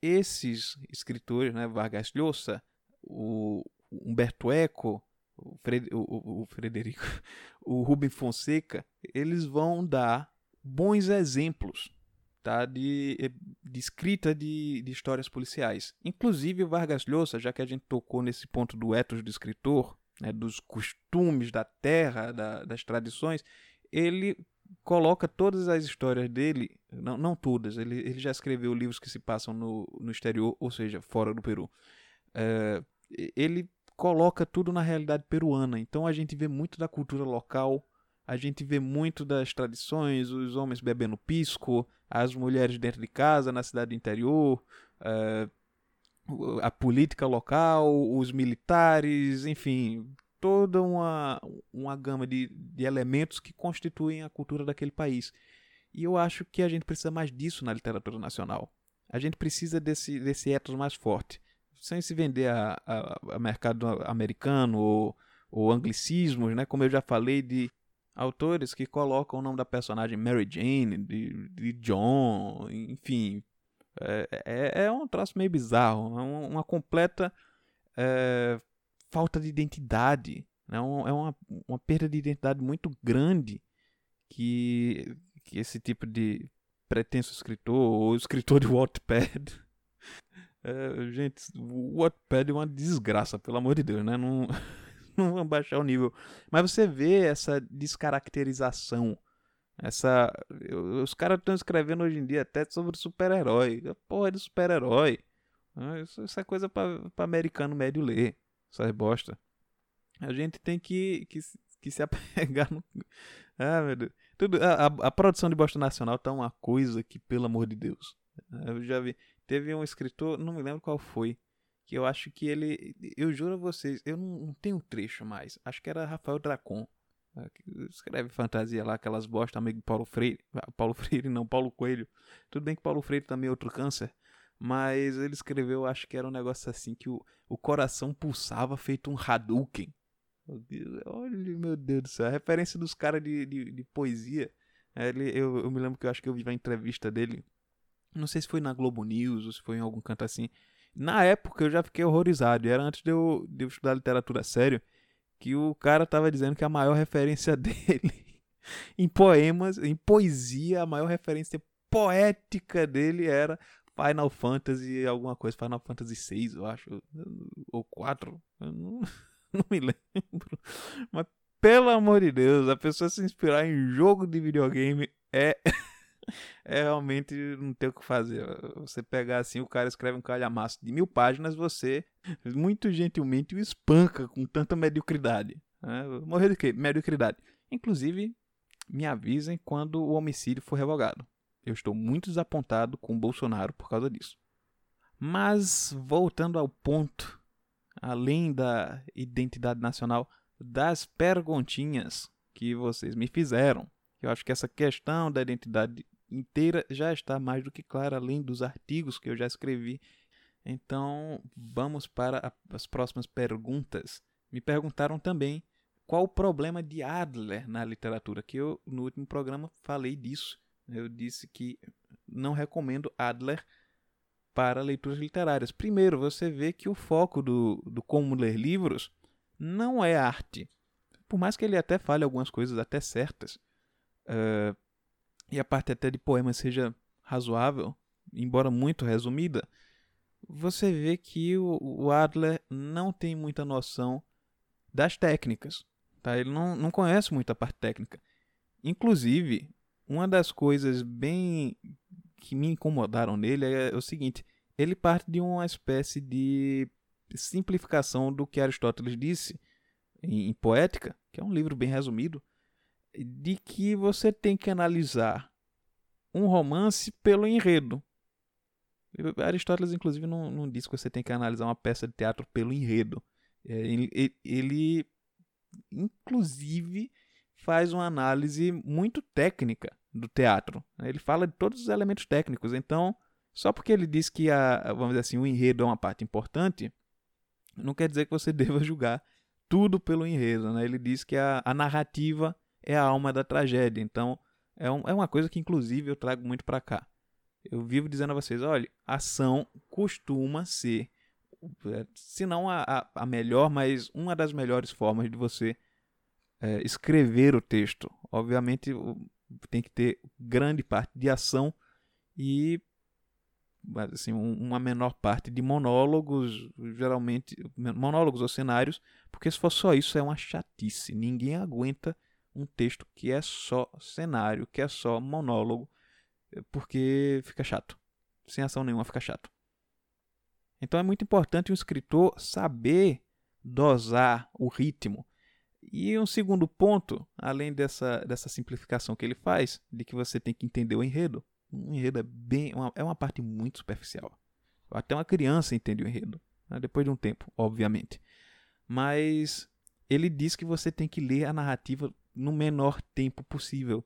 esses escritores, né, Vargas Llosa, o Humberto Eco, o, o, o, Frederico, (laughs) o Rubem Fonseca, eles vão dar bons exemplos tá, de, de escrita de, de histórias policiais. Inclusive Vargas Llosa, já que a gente tocou nesse ponto do ethos do escritor, né, dos costumes da terra, da, das tradições, ele coloca todas as histórias dele, não, não todas, ele, ele já escreveu livros que se passam no, no exterior, ou seja, fora do Peru. É, ele coloca tudo na realidade peruana, então a gente vê muito da cultura local, a gente vê muito das tradições, os homens bebendo pisco, as mulheres dentro de casa, na cidade interior, é, a política local, os militares, enfim, toda uma, uma gama de, de elementos que constituem a cultura daquele país. E eu acho que a gente precisa mais disso na literatura nacional. A gente precisa desse, desse ethos mais forte. Sem se vender a, a, a mercado americano ou, ou anglicismos, né? como eu já falei, de autores que colocam o nome da personagem Mary Jane, de, de John, enfim, é, é, é um troço meio bizarro, é uma, uma completa é, falta de identidade, né? É uma, uma perda de identidade muito grande que, que esse tipo de pretenso escritor ou escritor de Wattpad. (laughs) É, gente, o Wattpad é uma desgraça, pelo amor de Deus, né? Não, (laughs) não vamos baixar o nível. Mas você vê essa descaracterização essa. Os caras estão escrevendo hoje em dia até sobre super-herói. Porra de super-herói. Ah, isso, isso, é coisa para americano médio ler. Essas bosta. A gente tem que, que, que se (laughs) apegar no. Ah, meu Deus. Tudo, a, a, produção de bosta nacional tá uma coisa que, pelo amor de Deus. Eu já vi. Teve um escritor, não me lembro qual foi, que eu acho que ele. Eu juro a vocês, eu não, não tenho trecho mais. Acho que era Rafael Dracon escreve fantasia lá, aquelas bosta, amigo Paulo Freire. (laughs) Ah, Paulo Freire não, Paulo Coelho. Tudo bem que Paulo Freire também é outro câncer. Mas ele escreveu, acho que era um negócio assim, que o, o coração pulsava feito um Hadouken. Olha, meu Deus do céu. A referência dos caras de, de, de, poesia. Ele, eu, eu me lembro que eu acho que eu vi uma entrevista dele. Não sei se foi na Globo News ou se foi em algum canto assim. Na época eu já fiquei horrorizado. Era antes de eu, de eu estudar literatura sério que o cara tava dizendo que a maior referência (laughs) dele em poemas, em poesia, a maior referência poética dele era Final Fantasy alguma coisa, Final Fantasy VI, eu acho, ou 4, eu não, (laughs) não me lembro. Mas pelo amor de Deus, a pessoa se inspirar em jogo de videogame é (laughs) é realmente não ter o que fazer. Você pegar assim, o cara escreve um calhamaço de mil páginas, você muito gentilmente o espanca com tanta mediocridade. Né? Morrer de quê? Mediocridade. Inclusive, me avisem quando o homicídio for revogado. Eu estou muito desapontado com o Bolsonaro por causa disso. Mas, voltando ao ponto, além da identidade nacional, das perguntinhas que vocês me fizeram. Eu acho que essa questão da identidade inteira já está mais do que clara, além dos artigos que eu já escrevi. Então, vamos para as próximas perguntas. Me perguntaram também qual o problema de Adler na literatura, que eu no último programa falei disso. Eu disse que não recomendo Adler para leituras literárias. Primeiro, você vê que o foco do, do como ler livros não é arte. Por mais que ele até fale algumas coisas até certas, uh, e a parte até de poema seja razoável, embora muito resumida, você vê que o, Adler não tem muita noção das técnicas. Tá? Ele não, não conhece muito a parte técnica. Inclusive, uma das coisas bem que me incomodaram nele é o seguinte: ele parte de uma espécie de simplificação do que Aristóteles disse em Poética, que é um livro bem resumido, de que você tem que analisar um romance pelo enredo. Aristóteles, inclusive, não, não diz que você tem que analisar uma peça de teatro pelo enredo. É, ele, ele, inclusive, faz uma análise muito técnica do teatro. Ele fala de todos os elementos técnicos. Então, Só porque ele diz que a, vamos dizer assim, o enredo é uma parte importante, não quer dizer que você (laughs) deva julgar tudo pelo enredo, né? Ele diz que a, a narrativa é a alma da tragédia. Então, é, um, é uma coisa que, inclusive, eu trago muito para cá. Eu vivo dizendo a vocês: olha, ação costuma ser, é, se não a, a melhor, mas uma das melhores formas de você é, escrever o texto. Obviamente, tem que ter grande parte de ação e assim, uma menor parte de monólogos, geralmente monólogos ou cenários, porque se for só isso é uma chatice. Ninguém aguenta um texto que é só cenário, que é só monólogo, porque fica chato. Sem ação nenhuma fica chato. Então é muito importante um escritor saber dosar o ritmo. E um segundo ponto, além dessa, dessa simplificação que ele faz, de que você tem que entender o enredo, um enredo é bem uma, é uma parte muito superficial. Até uma criança entende o enredo, né? depois de um tempo, obviamente. Mas ele diz que você tem que ler a narrativa no menor tempo possível.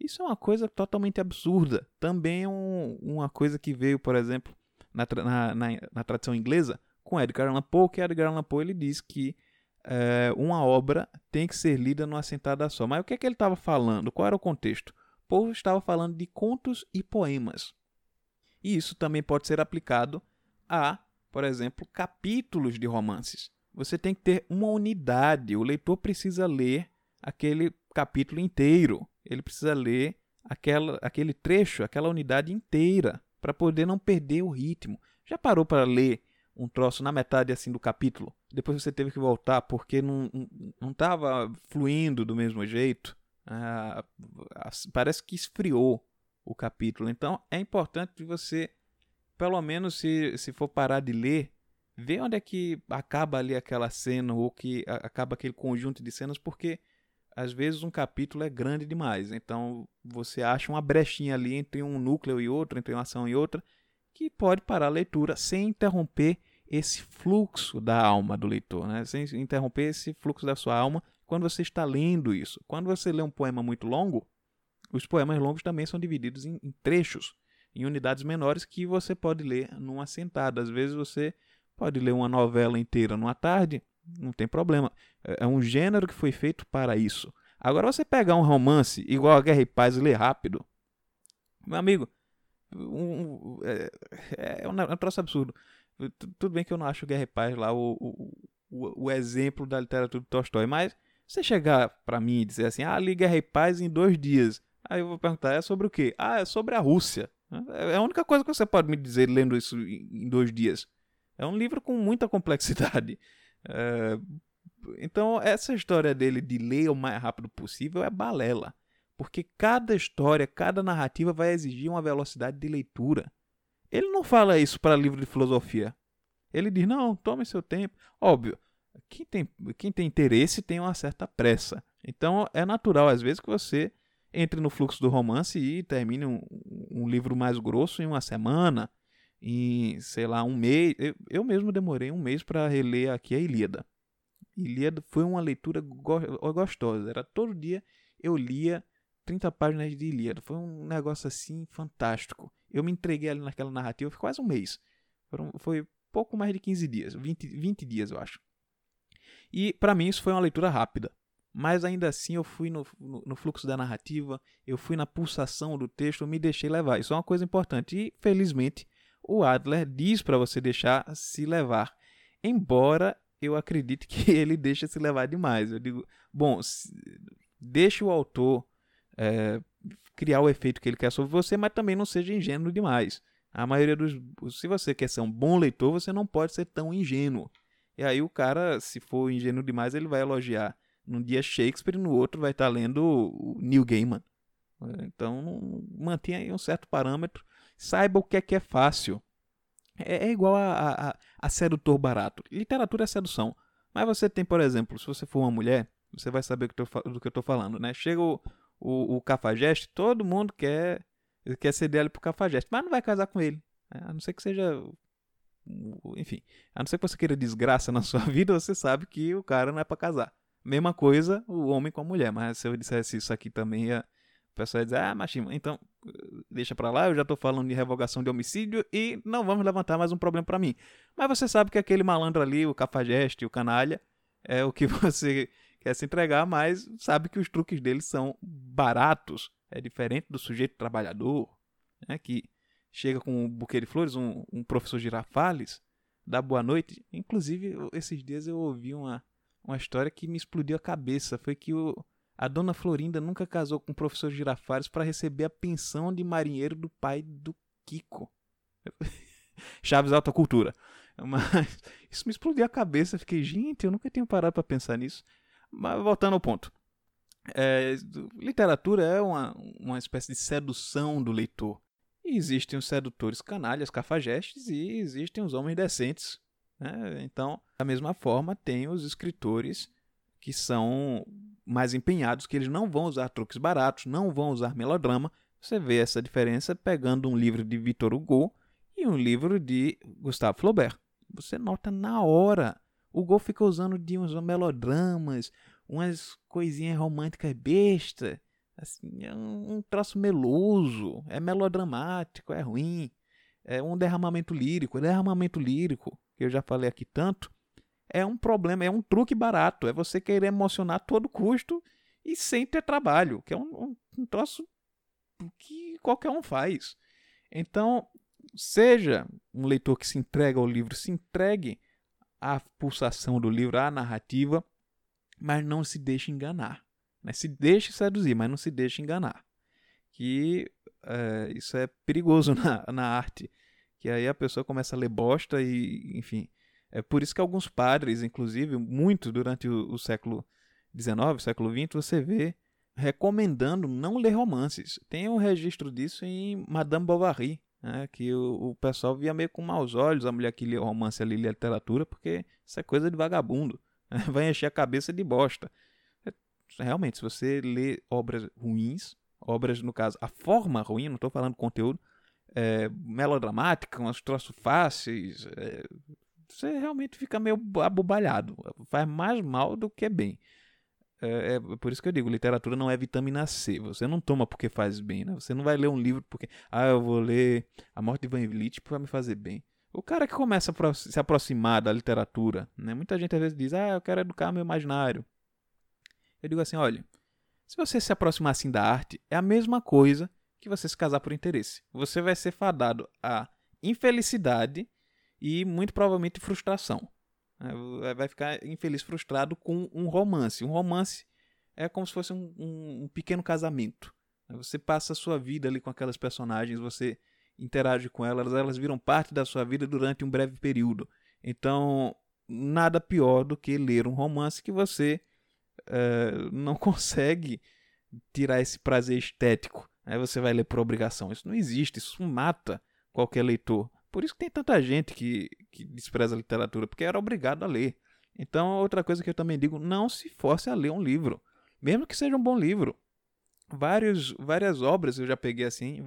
Isso é uma coisa totalmente absurda. Também é um, uma coisa que veio, por exemplo, na, na, na, na tradição inglesa, com Edgar Allan Poe, que Edgar Allan Poe ele diz que é, uma obra tem que ser lida numa sentada só. Mas o que, é que ele estava falando? Qual era o contexto? Poe estava falando de contos e poemas. E isso também pode ser aplicado a, por exemplo, capítulos de romances. Você tem que ter uma unidade. O leitor precisa ler aquele capítulo inteiro. Ele precisa ler aquela, aquele trecho, aquela unidade inteira, para poder não perder o ritmo. Já parou para ler um troço na metade assim do capítulo? Depois você teve que voltar porque não estava fluindo do mesmo jeito? Ah, parece que esfriou o capítulo. Então é importante você, pelo menos se, se for parar de ler, ver onde é que acaba ali aquela cena ou que acaba aquele conjunto de cenas, porque às vezes um capítulo é grande demais. Então você acha uma brechinha ali entre um núcleo e outro, entre uma ação e outra, que pode parar a leitura sem interromper esse fluxo da alma do leitor, né? sem interromper esse fluxo da sua alma quando você está lendo isso. Quando você lê um poema muito longo, os poemas longos também são divididos em, em trechos, em unidades menores que você pode ler numa sentada. Às vezes você pode ler uma novela inteira numa tarde, não tem problema. É, é um gênero que foi feito para isso. Agora você pegar um romance igual a Guerra e Paz e ler rápido, meu amigo, um, é, é, um, é um troço absurdo. Tudo bem que eu não acho Guerra e Paz lá o, o, o, o exemplo da literatura de Tolstói, mas você chegar para mim e dizer assim, ah, li Guerra e Paz em dois dias. Aí eu vou perguntar, é sobre o quê? Ah, é sobre a Rússia. É a única coisa que você pode me dizer lendo isso em dois dias. É um livro com muita (laughs) complexidade. É... Então, essa história dele de ler o mais rápido possível é balela. Porque cada história, cada narrativa vai exigir uma velocidade de leitura. Ele não fala isso para livro de filosofia. Ele diz: não, tome seu tempo. Óbvio, quem tem, quem tem interesse tem uma certa pressa. Então é natural, às vezes, que você entre no fluxo do romance e termine um, um livro mais grosso em uma semana, em, sei lá, um mês. Eu, eu mesmo demorei um mês para reler aqui a Ilíada. Ilíada foi uma leitura go gostosa. Era todo dia eu lia 30 páginas de Ilíada. Foi um negócio assim fantástico. Eu me entreguei ali naquela narrativa, foi quase um mês. Foram, foi pouco mais de 15 dias, 20, 20 dias eu acho. E para mim isso foi uma leitura rápida. Mas ainda assim eu fui no, no, no, fluxo da narrativa, eu fui na pulsação do texto, eu me deixei levar. Isso é uma coisa importante. E felizmente o Adler diz para você deixar se levar. Embora eu acredite que (laughs) ele deixa se levar demais. Eu digo, bom, deixe o autor é, criar o efeito que ele quer sobre você, mas também não seja ingênuo demais. A maioria dos. Se você quer ser um bom leitor, você não pode ser tão ingênuo. E aí o cara, se for ingênuo demais, ele vai elogiar num dia Shakespeare no outro vai estar tá lendo Neil Gaiman. Então mantenha aí um certo parâmetro. Saiba o que é que é fácil. É, é igual a, a, a, sedutor barato. Literatura é sedução. Mas você tem, por exemplo, se você for uma mulher, você vai saber do que eu estou falando, né? Chega o, o, o cafajeste, todo mundo quer, quer ceder ele pro cafajeste, mas não vai casar com ele. Né? A não ser que seja enfim, a não ser que você queira desgraça na (laughs) sua vida, você sabe que o cara não é para casar. Mesma coisa o homem com a mulher, mas se eu dissesse isso aqui também ia O pessoal dizer, ah, machismo, então deixa pra lá, eu já tô falando de revogação de homicídio e não vamos levantar mais um problema para mim. Mas você sabe que aquele malandro ali, o cafajeste, o canalha, é o que (laughs) você quer se entregar, mas sabe que os truques dele são baratos. É diferente do sujeito trabalhador, né, que chega com um buquê de flores, um, um professor Girafales, dá boa noite. Inclusive, esses dias eu ouvi uma, uma história que me explodiu a cabeça. Foi que o, a dona Florinda nunca casou com o professor Girafales para receber a pensão de marinheiro do pai do Kiko. (laughs) Chaves Alta Cultura. Mas isso me explodiu a cabeça. Fiquei, gente, eu nunca tinha parado para pensar nisso. Mas voltando ao ponto. É, literatura é uma, uma espécie de sedução do leitor. E existem os sedutores canalhas, cafajestes, e existem os homens decentes. Né? Então, da mesma forma, tem os escritores que são mais empenhados, que eles não vão usar truques baratos, não vão usar melodrama. Você vê essa diferença pegando um livro de Victor Hugo e um livro de Gustave Flaubert. Você nota na hora. O Hugo fica usando de uns melodramas, umas coisinhas românticas besta, assim, é um, troço meloso, é melodramático, é ruim, é um derramamento lírico, derramamento lírico, que eu já falei aqui tanto, é um problema, é um truque barato, é você querer emocionar a todo custo e sem ter trabalho, que é um, um, troço que qualquer um faz. Então, seja um leitor que se entrega ao livro, se entregue à pulsação do livro, à narrativa, mas não se deixe enganar. Né? Se deixe seduzir, mas não se deixe enganar. Que é, isso é perigoso (laughs) na, na arte. Que aí a pessoa começa a ler bosta e, enfim. É por isso que alguns padres, inclusive, muito durante o, o século XIX, século XX, você vê recomendando não ler romances. Tem um registro disso em Madame Bovary, né, que o, o, pessoal via meio com maus olhos a mulher que lia romance ali, lia literatura, porque isso é coisa de vagabundo. (laughs) vai encher a cabeça de bosta. É, realmente, se você lê obras ruins, obras, no caso, a forma ruim, não estou falando conteúdo, é, melodramática, umas troços fáceis, é, você realmente fica meio abobalhado. Faz mais mal do que bem. É, é, por isso que eu digo, literatura não é vitamina C. Você não toma porque faz bem, né? Você não vai ler um livro porque, ah, eu vou ler A Morte de Van Vliet para me fazer bem. O cara que começa a se aproximar da literatura, né? Muita gente às vezes diz, ah, eu quero educar meu imaginário. Eu digo assim, olha, se você se aproximar assim da arte, é a mesma coisa que você se casar por interesse. Você vai ser fadado a infelicidade e muito provavelmente frustração. É, vai ficar infeliz, frustrado com um romance. Um romance é como se fosse um, um, um pequeno casamento. Você passa a sua vida ali com aquelas personagens, você interage com elas, elas viram parte da sua vida durante um breve período. Então, nada pior do que ler um romance que você não (laughs) consegue tirar esse prazer estético. Aí você vai ler por obrigação. Isso não existe, isso mata qualquer leitor. Por isso que tem tanta gente que, que despreza a literatura, porque era obrigado a ler. Então, outra coisa que eu também digo, não se force a ler um livro, mesmo que seja um bom livro vários, várias obras eu já peguei assim,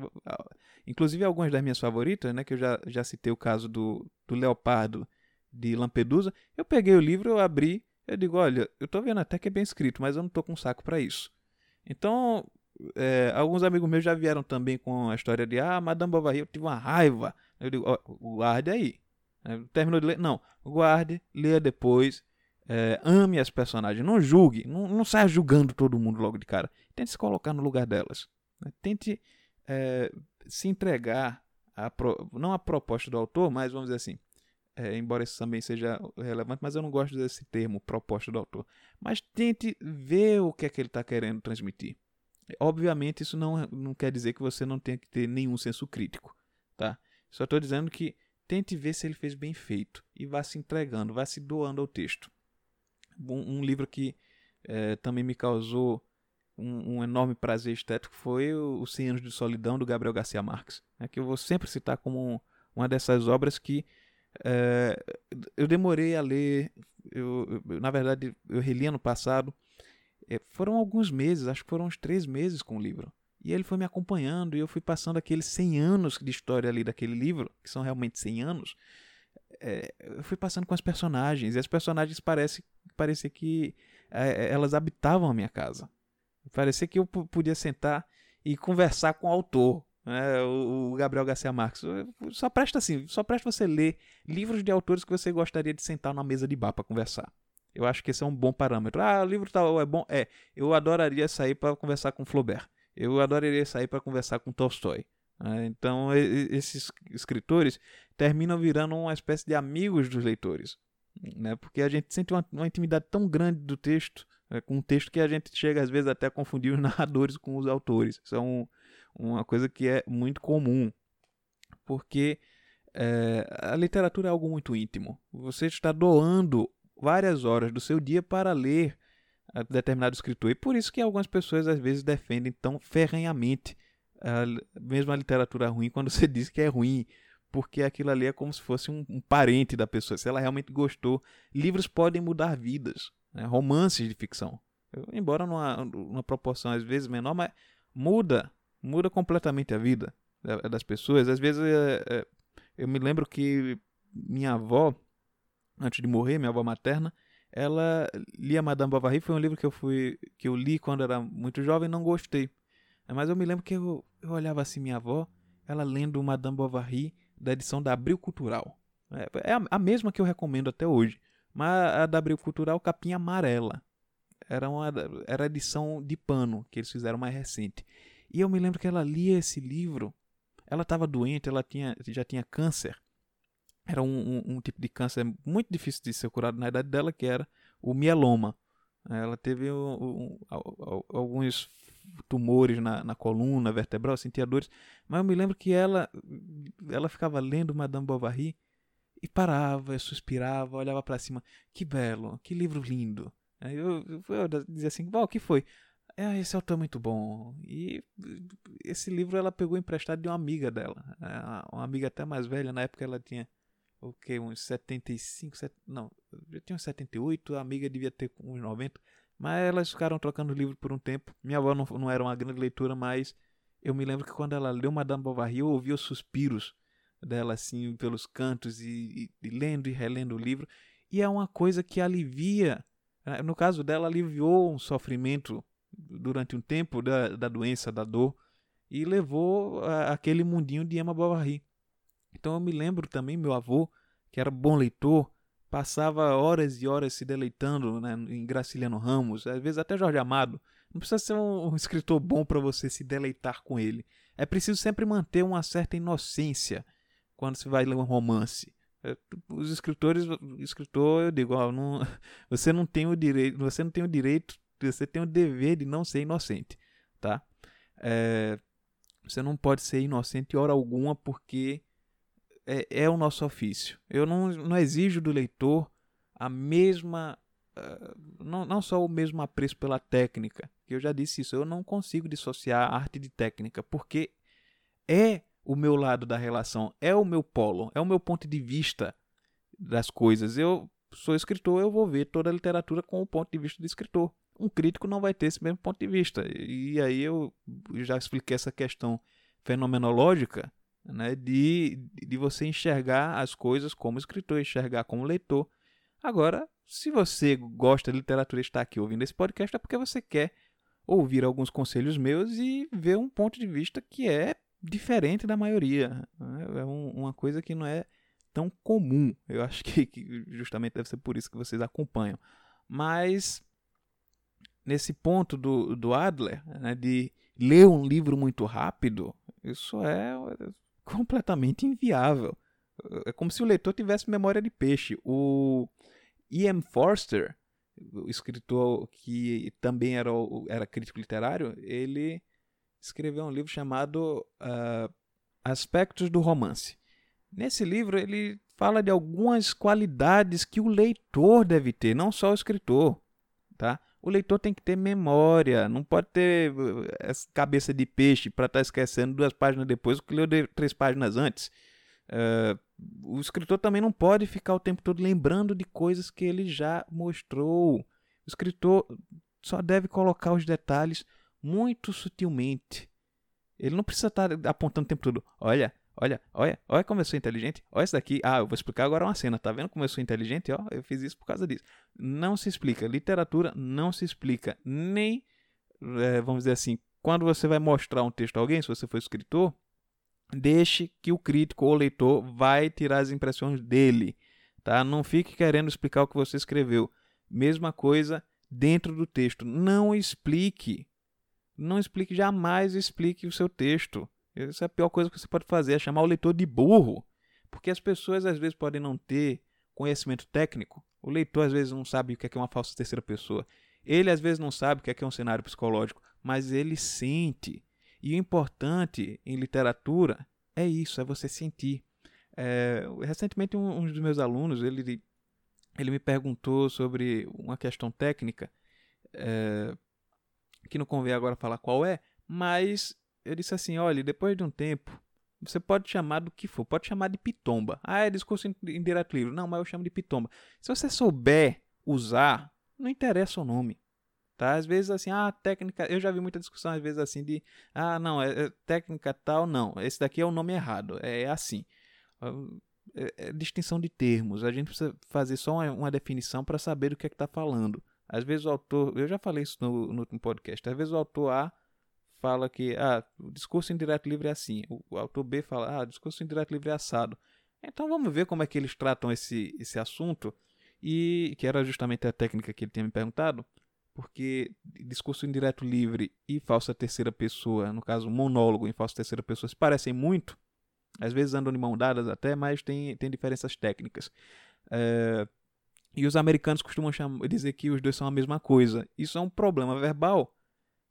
inclusive algumas das minhas favoritas, né, que eu já, já citei o caso do, do Leopardo de Lampedusa. Eu peguei o livro, eu abri, eu digo, olha, eu tô vendo até que é bem escrito, mas eu não tô com saco para isso. Então, é, alguns amigos meus já vieram também com a história de, ah, Madame Bovary, eu tive uma raiva. Eu digo, guarde aí. Terminou de ler? Não, guarde, leia depois, é, ame as personagens, não julgue, não, não saia julgando todo mundo logo de cara. Tente se colocar no lugar delas. Né? Tente é, se entregar, a pro, não a proposta do autor, mas vamos dizer assim, é, embora isso também seja relevante, mas eu não gosto desse termo, proposta do autor. Mas tente ver o que é que ele está querendo transmitir. Obviamente, isso não, não quer dizer que você não tenha que ter nenhum senso crítico, tá? Só estou dizendo que tente ver se ele fez bem feito e vá se entregando, vá se doando ao texto um, um livro que é, também me causou um, um, enorme prazer estético foi o, 100 Anos de Solidão, do Gabriel Garcia Marques, né, que eu vou sempre citar como uma dessas obras que é, eu demorei a ler, eu, eu, na verdade eu reli ano passado, é, foram alguns meses, acho que foram uns três meses com o livro. E ele foi me acompanhando e eu fui passando aqueles 100 anos de história ali daquele livro, que são realmente 100 anos, é, eu fui passando com as personagens, e as personagens parece, parecia que é, é, elas habitavam a minha casa. Parecia que eu podia sentar e conversar com o autor. Né? O, o, Gabriel Garcia Marques. Só presta assim, só presta você ler livros de autores que você gostaria de sentar na mesa de bar para conversar. Eu acho que esse é um bom parâmetro. Ah, o livro tal é bom. É, eu adoraria sair para conversar com Flaubert. Eu adoraria sair para conversar com Tolstói. Né? Então, esses escritores terminam virando uma espécie de amigos dos leitores. Né? Porque a gente sente uma, uma intimidade tão grande do texto, né? com um texto que a gente chega às vezes até a confundir os (laughs) narradores com os autores. Isso é um, uma coisa que é muito comum. Porque é, a literatura é algo muito íntimo. Você está doando várias horas do seu dia para ler determinado escritor. E por isso que algumas pessoas às vezes defendem tão ferrenhamente a, mesmo a literatura ruim quando (laughs) você diz que é ruim, porque aquilo ali é como se fosse um, um parente da pessoa, se ela realmente gostou. Livros podem mudar vidas, né? romances de ficção. Eu, embora numa, numa proporção às vezes menor, mas muda, muda completamente a vida das pessoas. Às vezes é, é, eu me lembro que minha avó, antes de morrer, minha avó materna, ela lia Madame Bovary, foi um livro que eu fui que eu li quando era muito jovem não gostei. Mas eu me lembro que eu, eu olhava assim minha avó, ela lendo Madame Bovary da edição da Abril Cultural. É, é a, a, mesma que eu recomendo até hoje, mas a da Abril Cultural capinha amarela. Era uma era edição de pano que eles fizeram mais recente. E eu me lembro que ela lia esse livro. Ela estava doente, ela tinha, já tinha câncer era um, um, um, tipo de câncer muito difícil de ser curado na idade dela, que era o mieloma. Ela teve um, alguns tumores na, na, coluna vertebral, sentia dores, mas eu me lembro que ela, ela ficava lendo Madame Bovary e parava, suspirava, olhava para cima. Que belo, que livro lindo. Aí eu, eu, dizia assim, o que foi? É, esse autor é muito bom. E esse livro ela pegou emprestado de uma amiga dela. É, uma amiga até mais velha, na época ela tinha o que, uns 75, set... não, eu tinha uns 78, a amiga devia ter uns 90, mas elas ficaram trocando livro por um tempo. Minha avó não, não era uma grande leitura, mas eu me lembro que quando ela leu Madame Bovary, eu ouvia os suspiros dela assim pelos cantos e, e, e lendo e relendo o livro, e é uma coisa que alivia, né, no caso dela, aliviou um sofrimento durante um tempo da, da doença, da dor, e levou a, aquele mundinho de Emma Bovary. Então eu me lembro também, meu avô, que era bom leitor, passava horas e horas se deleitando né, em Graciliano Ramos, às vezes até Jorge Amado. Não precisa ser um, escritor bom para você se deleitar com ele. É preciso sempre manter uma certa inocência quando se vai ler um romance. É, os escritores, escritor, eu digo, ó, não, (laughs) você não tem o direito, você não tem o direito, você tem o dever de não ser inocente, tá? É, você não pode ser inocente hora alguma porque é, é o nosso ofício. Eu não, não exijo do leitor a mesma. Uh, não, não só o mesmo apreço pela técnica, que eu já disse isso, eu não consigo dissociar arte de técnica, porque é o meu lado da relação, é o meu polo, é o meu ponto de vista das coisas. Eu sou escritor, eu vou ver toda a literatura com o ponto de vista do escritor. Um crítico não vai ter esse mesmo ponto de vista. E aí eu já expliquei essa questão fenomenológica né, de, de você enxergar as coisas como escritor, enxergar como leitor. Agora, se você gosta de literatura e está aqui ouvindo esse podcast, é porque você quer ouvir alguns conselhos meus e ver um ponto de vista que é diferente da maioria. Né? É um, uma coisa que não é tão comum. Eu acho que, que justamente deve ser por isso que vocês acompanham. Mas nesse ponto do, do Adler, né, de ler um livro muito rápido, isso é completamente inviável. É como se o leitor tivesse memória de peixe. O E.M. Forster, o escritor que também era, era crítico literário, ele escreveu um livro chamado uh, Aspectos do Romance. Nesse livro, ele fala de algumas qualidades que o leitor deve ter, não só o escritor. Tá? O leitor tem que ter memória, não pode ter eh, essa cabeça de peixe para estar tá esquecendo duas páginas depois o que leu três páginas antes. Uh, o escritor também não pode ficar o tempo todo lembrando de coisas que ele já mostrou. O escritor só deve colocar os detalhes muito sutilmente. Ele não precisa estar tá apontando o tempo todo. Olha, Olha, olha, olha como eu sou inteligente. Olha isso daqui. Ah, eu vou explicar agora uma cena. Tá vendo como eu sou inteligente? Ó, eu fiz isso por causa disso. Não se explica. Literatura não se explica. Nem, é, vamos dizer assim, quando você vai mostrar um texto a alguém, se você for escritor, deixe que o crítico ou leitor vai tirar as impressões dele, tá? Não fique querendo explicar o que você escreveu. Mesma coisa dentro do texto. Não explique. Não explique, jamais explique o seu texto. Essa é a pior coisa que você pode fazer, é chamar o leitor de burro. Porque as pessoas às vezes podem não ter conhecimento técnico. O leitor às vezes não sabe o que é uma falsa terceira pessoa. Ele às vezes não sabe o que é um cenário psicológico, mas ele sente. E o importante em literatura é isso, é você sentir. É, recentemente um, um, dos meus alunos ele, ele me perguntou sobre uma questão técnica é, que não convém agora falar qual é, mas eu disse assim, olha, depois de um tempo você pode chamar do que for, pode chamar de pitomba. Ah, é discurso indireto livre. Não, mas eu chamo de pitomba. Se você souber usar, não interessa o nome. Tá? Às vezes assim, ah, técnica, eu já vi muita discussão às vezes assim de, ah, não, é, é técnica tal, não, esse daqui é o nome errado, é assim. É, é distinção de termos, a gente precisa fazer só uma, uma definição para saber do que é que está falando. Às vezes o autor, eu já falei isso no, no último podcast, às vezes o autor A fala que ah, o discurso indireto livre é assim, o, autor B fala, ah, o discurso indireto livre é assado. Então vamos ver como é que eles tratam esse, esse assunto, e que era justamente a técnica que ele tinha me perguntado, porque discurso indireto livre e falsa terceira pessoa, no caso monólogo em falsa terceira pessoa, se parecem muito, às vezes andam de mão dadas até, mas tem, tem diferenças técnicas. É, e os americanos costumam chamar, dizer que os dois são a mesma coisa. Isso é um problema verbal,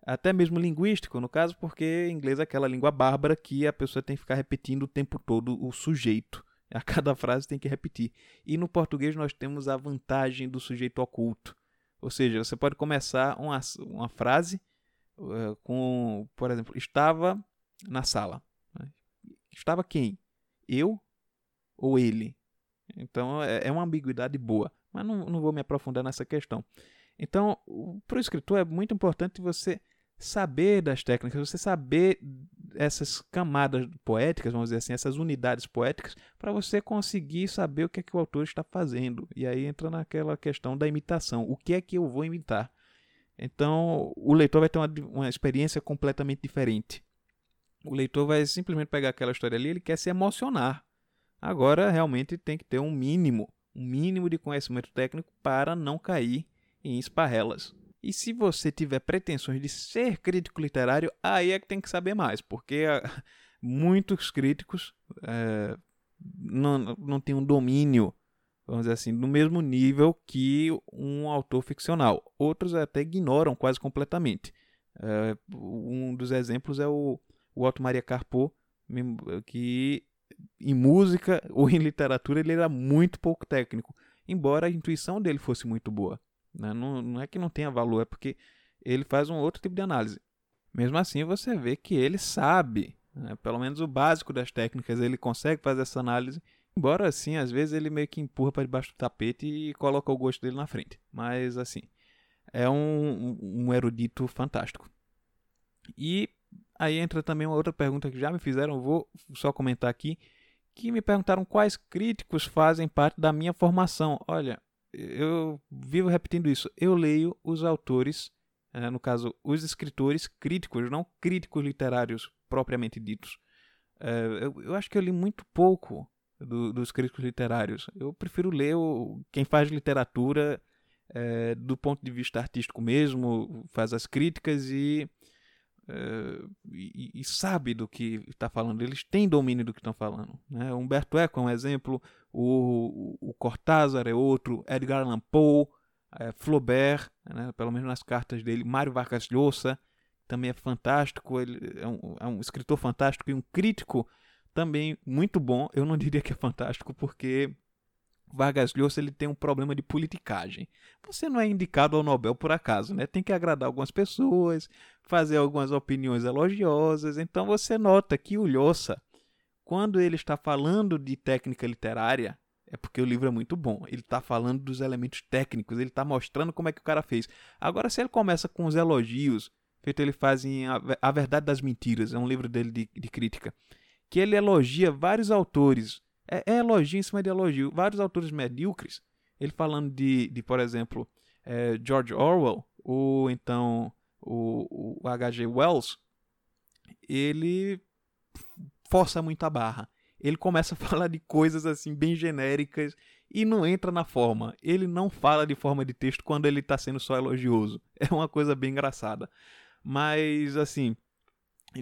até mesmo linguístico, no caso, porque inglês é aquela língua bárbara que a pessoa tem que ficar repetindo o tempo todo o sujeito. A cada frase tem que repetir. E no português nós temos a vantagem do sujeito oculto. Ou seja, você pode começar uma, uma frase uh, com, por exemplo, estava na sala. Né? Estava quem? Eu ou ele? Então é, é uma ambiguidade boa, mas não, não vou me aprofundar nessa questão. Então, para o escritor é muito importante você saber das técnicas, você saber essas camadas poéticas, vamos dizer assim, essas unidades poéticas, para você conseguir saber o que é que o autor está fazendo. E aí entra naquela questão da imitação. O que é que eu vou imitar? Então, o leitor vai ter uma, uma experiência completamente diferente. O leitor vai simplesmente pegar aquela história ali, ele quer se emocionar. Agora, realmente tem que ter um mínimo, um mínimo de conhecimento técnico para não cair em esparrelas. E se você tiver pretensões de ser crítico literário, aí é que tem que saber mais, porque uh, (laughs) muitos críticos uh, não, não têm um domínio, vamos dizer assim, do mesmo nível que um autor ficcional. Outros até ignoram quase completamente. Uh, um dos exemplos é o, o Otto Maria Carpo, que em música (laughs) ou em literatura ele era muito pouco técnico, embora a intuição dele fosse muito boa. Né? Não, não é que não tenha valor, é porque ele faz um outro tipo de análise. Mesmo assim, você vê que ele sabe, né? pelo menos o básico das técnicas, ele consegue fazer essa análise. Embora assim, às vezes ele meio que empurra para debaixo do tapete e coloca o gosto dele na frente. Mas assim, é um, um erudito fantástico. E aí entra também uma outra pergunta que já me fizeram, vou só comentar aqui, que me perguntaram quais críticos fazem parte da minha formação. Olha, eu vivo repetindo isso. Eu leio os autores, é, no caso, os escritores críticos, não críticos literários propriamente ditos. É, eu, eu, acho que eu li muito pouco do, dos críticos literários. Eu prefiro ler o, quem faz literatura é, do ponto de vista artístico mesmo, faz as críticas e e, e, sabe do que está falando, eles têm domínio do que estão falando. Né? Humberto Eco é um exemplo, o, o, Cortázar é outro, Edgar Allan Poe, é, Flaubert, né? pelo menos nas cartas dele, Mário Vargas Llosa, também é fantástico, ele é um, é um escritor fantástico e um crítico também muito bom. Eu não (laughs) diria que é fantástico, porque Vargas Llosa ele tem um problema de politicagem. Você não é indicado ao Nobel por acaso, né? Tem que agradar algumas pessoas, fazer algumas opiniões elogiosas. Então você nota que o Llosa, quando ele está falando de técnica literária, é porque o livro é muito bom. Ele está falando dos elementos técnicos, ele está mostrando como é que o cara fez. Agora, se ele começa com os elogios, feito ele faz em A Verdade das Mentiras, é um livro dele de, de crítica, que ele elogia vários autores é, é elogio em cima de elogio. Vários autores medíocres, ele falando de, de por exemplo, é, George Orwell, ou então o, o H.G. Wells, ele força muito a barra. Ele começa a (laughs) falar de coisas assim bem genéricas e não entra na forma. Ele não fala de forma de texto quando ele está sendo só elogioso. (laughs) É uma coisa bem engraçada. Mas assim,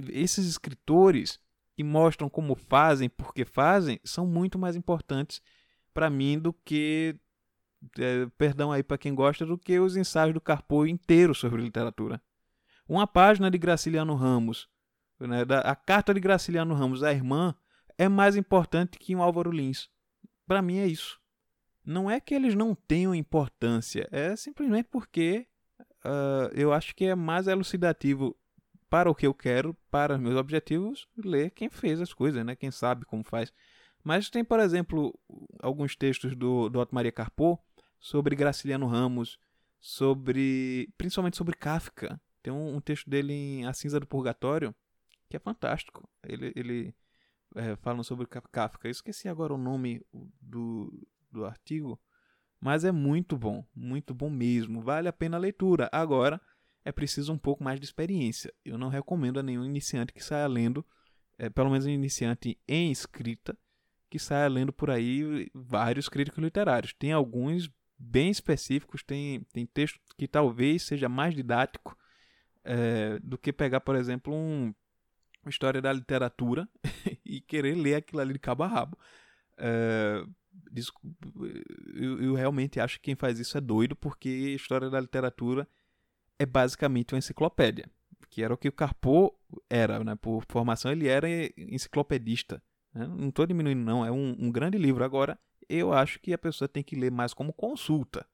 esses escritores que mostram como fazem, porque fazem, são muito mais importantes para mim do que é, perdão aí para quem gosta do que os ensaios do Carpo inteiro sobre literatura. Uma página de Graciliano Ramos, né, a carta de Graciliano Ramos à irmã é mais importante que um Álvaro Lins. Para mim é isso. Não é que eles não tenham importância, é simplesmente porque uh, eu acho que é mais elucidativo para o que eu quero, para meus objetivos, ler quem fez as coisas, né? quem sabe como faz. Mas tem, por exemplo, alguns textos do, do Otto Maria Carpo sobre Graciliano Ramos, sobre principalmente sobre Kafka. Tem um, um, texto dele em A Cinza do Purgatório que é fantástico. Ele, ele é, sobre Kafka. Eu esqueci agora o nome do, do artigo, mas é muito bom, muito bom mesmo. Vale a pena a leitura. Agora é preciso um pouco mais de experiência. Eu não recomendo a nenhum iniciante que saia lendo, é, pelo menos um iniciante em escrita, que saia lendo por aí vários críticos literários. Tem alguns bem específicos, tem, tem texto que talvez seja mais didático é, do que pegar, por exemplo, um História da Literatura (laughs) e querer ler aquilo ali de cabo a rabo. É, eu, eu, realmente acho que quem faz isso é doido, porque História da Literatura é basicamente uma enciclopédia. Que era o que o Carpo era, né? Por formação, ele era enciclopedista. Né? Não estou diminuindo, não. É um, um grande livro. Agora, eu acho que a pessoa tem que ler mais como consulta,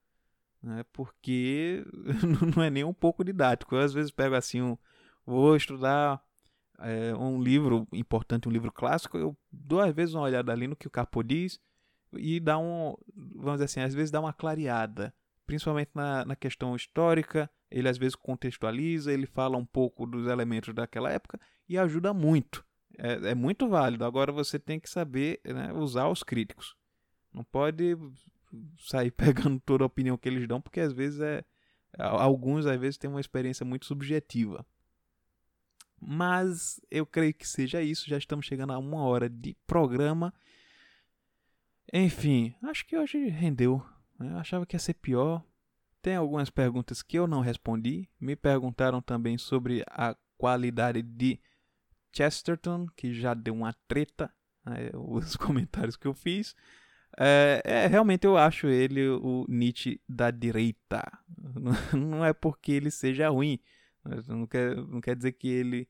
né? porque (laughs) não é nem um pouco didático. Eu às vezes pego assim, um, vou estudar é, um livro importante, um livro clássico, eu dou às vezes uma olhada ali no que o Capô diz e dá um, vamos dizer assim, às vezes dá uma clareada, principalmente na, na questão histórica. Ele às vezes contextualiza, ele fala um pouco dos elementos daquela época e ajuda muito. É, é muito válido. Agora você tem que saber né, usar os críticos. Não pode sair (laughs) pegando toda a opinião que eles dão, porque às vezes é. Alguns às vezes têm uma experiência muito subjetiva. Mas eu creio que seja isso. Já estamos chegando a uma hora de programa. Enfim, acho que hoje rendeu. Eu achava que ia ser pior. Tem algumas perguntas que eu não respondi. Me perguntaram também sobre a qualidade de Chesterton, que já deu uma treta. Né, (laughs) os comentários que eu fiz. É, é, realmente eu acho ele o Nietzsche da direita. (laughs) Não é porque ele seja ruim. Não quer, não quer dizer que ele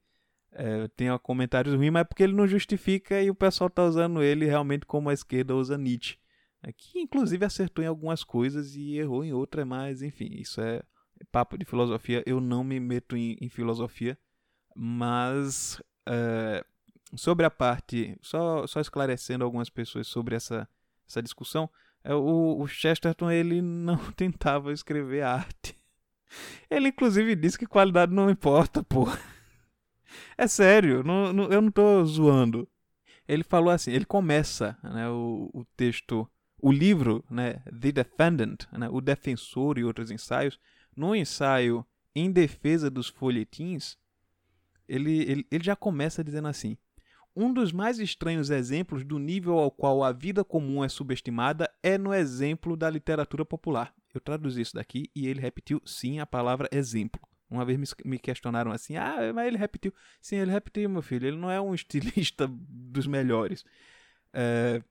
é, tenha comentários ruins, mas é porque ele não justifica e o pessoal está usando ele realmente como a esquerda usa Nietzsche. É, que inclusive acertou em algumas coisas e errou em outras, mas enfim, isso é papo de filosofia. Eu não me meto em, em filosofia, mas é, sobre a parte, só, só esclarecendo algumas pessoas sobre essa essa discussão, é, o, o Chesterton ele não (laughs) tentava escrever arte. Ele inclusive disse que qualidade não importa, pô. É sério, não, não, eu não tô zoando. Ele falou assim, ele começa né, o, o texto, o livro, né, The Defendant, né, o defensor e outros ensaios, no ensaio em defesa dos folhetins, ele, ele, ele já começa dizendo assim: um dos mais estranhos exemplos do nível ao qual a vida comum é subestimada é no exemplo da literatura popular. Eu traduzi isso daqui e ele repetiu sim a palavra exemplo. Uma vez me questionaram assim: ah, mas ele repetiu. Sim, ele repetiu, meu filho. Ele não é um (laughs) estilista dos melhores. É,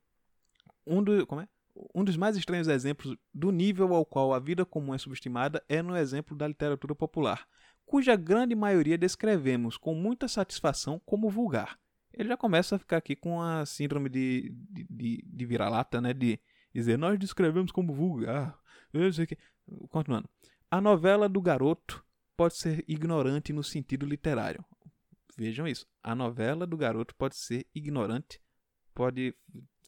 um, do, como é? um dos mais estranhos exemplos do nível ao qual a vida comum é subestimada é no exemplo da literatura popular, cuja grande maioria descrevemos com muita satisfação como vulgar ele já começa a ficar aqui com a síndrome de, de, de, de vira-lata, né? De dizer, nós descrevemos como vulgar. Continuando. A novela do garoto pode ser ignorante no sentido literário. Vejam isso. A novela do garoto pode ser ignorante, pode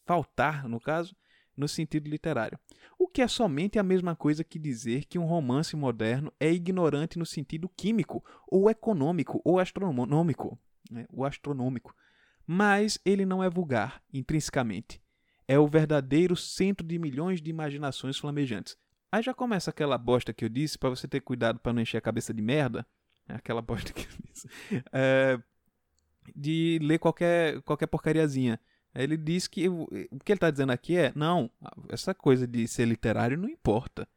faltar, no caso, no sentido literário. O que é somente a mesma coisa que dizer que um romance moderno é ignorante no sentido químico, ou econômico, ou astronômico. Né? O astronômico mas ele não é vulgar, intrinsecamente. É o verdadeiro centro de milhões de imaginações flamejantes. Aí já começa aquela bosta que eu disse para você ter cuidado para não encher a cabeça de merda. É aquela (laughs) bosta que eu disse. É, de ler qualquer, qualquer porcariazinha. Ele diz que o que ele está dizendo aqui é: não, essa coisa de ser literário não importa.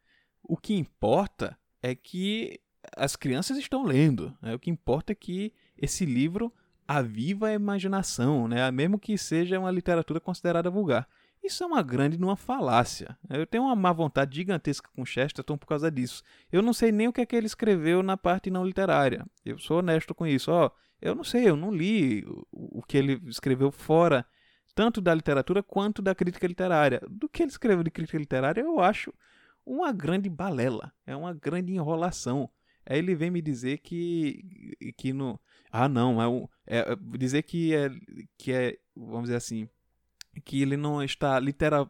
O que importa é que as crianças estão lendo. Né? O que importa é que esse livro aviva a imaginação, né? mesmo que seja uma literatura considerada vulgar. Isso é uma grande uma falácia. Eu tenho uma má vontade gigantesca com Chesterton por causa disso. Eu não sei nem o que é que ele escreveu na parte não literária. Eu sou honesto com isso. Ó, eu não sei, eu não li o que ele escreveu fora tanto da literatura quanto da crítica literária. Do que ele escreveu de crítica literária, eu acho uma grande balela, é uma grande enrolação. Aí ele vem me dizer que que no ah não, é, um, é dizer que é que é, vamos dizer assim, que ele não está literal,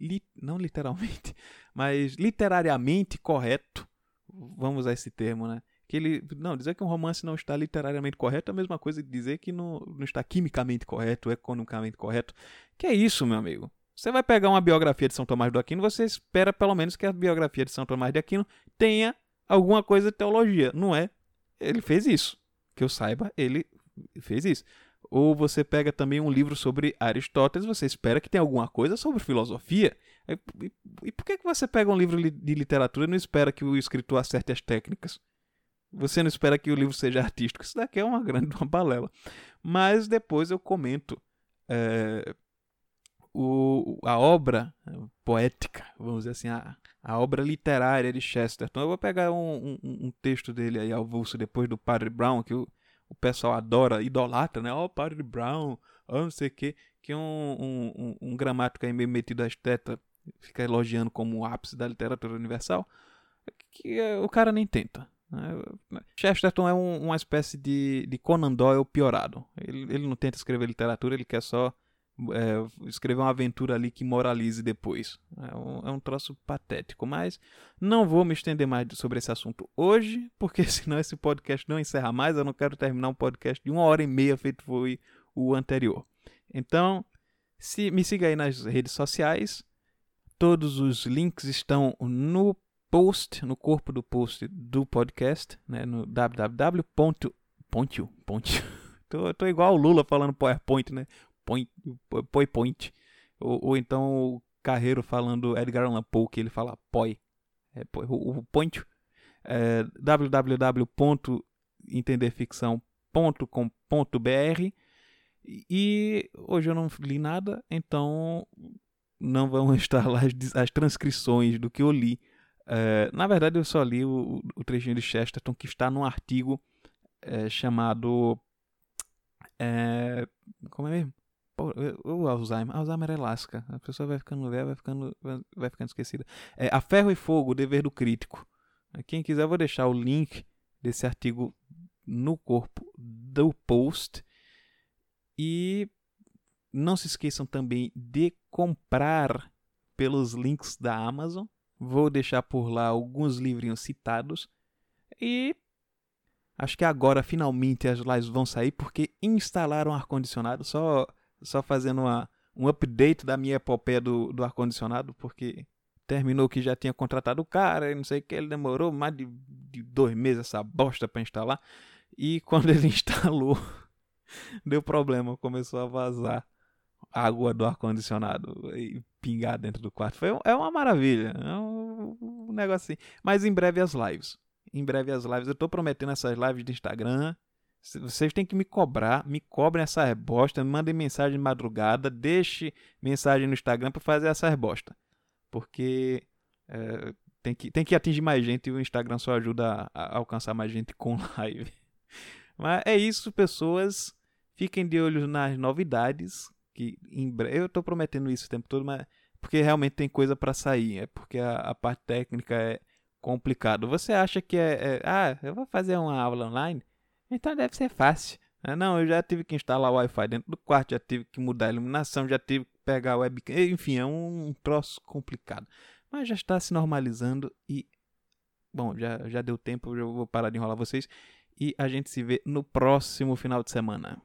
li, não literalmente, (laughs) mas literariamente correto. Vamos usar esse termo, né? Que ele, não, dizer que um romance não está literariamente correto é a mesma coisa de dizer que não, não está quimicamente correto, economicamente correto. Que é isso, meu amigo? Você vai pegar uma biografia de São Tomás do Aquino, você espera pelo menos que a biografia de São Tomás de Aquino tenha alguma coisa de teologia. Não é? Ele fez isso. Que eu saiba, ele fez isso. Ou você pega também um livro sobre Aristóteles, você espera que tenha alguma coisa sobre filosofia. E, por que, você pega um livro de literatura e não espera que o escritor acerte as técnicas? Você não espera que o livro seja artístico. Isso daqui é uma grande uma balela. Mas depois eu comento é, o, a obra poética, vamos dizer assim, a, a obra literária de Chesterton. Eu vou pegar um, um, um texto dele aí avulso depois do Padre Brown, que o, o pessoal adora, idolatra, né? Oh, Padre Brown, oh, não sei o quê. Que é um, um, um, gramático aí meio metido às tetas fica elogiando como o ápice da literatura universal. Que é, o cara nem tenta. Né? Chesterton é um, uma espécie de, de Conan Doyle piorado. Ele, ele não tenta escrever literatura, ele quer só é, escrever uma aventura ali que moralize depois. É um, é um troço patético, mas não vou me estender mais sobre esse assunto hoje, (laughs) porque senão esse podcast não encerra mais. Eu não quero terminar um podcast de uma hora e meia feito foi o anterior. Então, se me siga aí nas redes sociais. Todos os links estão no post, no corpo do post do podcast, né, no www. Ponto, (laughs) tô, tô igual o Lula falando PowerPoint, né? Point, PowerPoint. Ou, ou então o Carreiro falando Edgar Allan Poe, que ele fala Poi. É, o, o point é www.entenderficção.com.br e hoje eu não li nada, então não vão (laughs) estar lá as, as transcrições do que eu li é, na verdade, eu só li o, o trechinho de Chesterton que está num artigo é, chamado. É, como é mesmo? O Alzheimer. Alzheimer é lasca. A pessoa vai ficando velha, vai ficando, vai ficando esquecida. É, a Ferro e Fogo, o Dever do Crítico. Quem quiser, vou deixar o link desse artigo no corpo do post. E não se esqueçam também de comprar pelos links da Amazon. Vou deixar por lá alguns livrinhos citados. E acho que agora finalmente as lives vão sair porque instalaram ar-condicionado. Só, só fazendo uma, um update da minha epopeia do, do ar-condicionado, porque terminou que já tinha contratado o cara e não sei o que. Ele demorou mais de, de dois meses essa bosta para instalar. E (laughs) quando ele instalou, deu problema, começou a vazar água do ar-condicionado e pingar dentro do quarto. Foi, é uma maravilha. É um, um negócio assim. Mas em breve as lives. Em breve as lives. Eu tô prometendo essas lives de Instagram. Vocês têm que me cobrar, me cobrem essa bosta, me mandem mensagem de madrugada, deixe mensagem no Instagram para fazer essa bosta. Porque é, tem, que, tem que atingir mais gente e o Instagram só ajuda a, a alcançar mais gente com (laughs) live. Mas é isso, pessoas. Fiquem de olho nas novidades que em breve, eu estou prometendo isso o tempo todo, mas porque realmente tem coisa para sair, é porque a, a, parte técnica é complicado. Você acha que é, é, ah, eu vou fazer uma aula online, então deve ser fácil. É, não, eu já tive que instalar o Wi-Fi dentro do quarto, já tive que mudar a iluminação, já tive que pegar a webcam, enfim, é um troço complicado. Mas já está se normalizando e bom, já já deu tempo, eu vou parar de enrolar vocês e a gente se vê no próximo final de semana.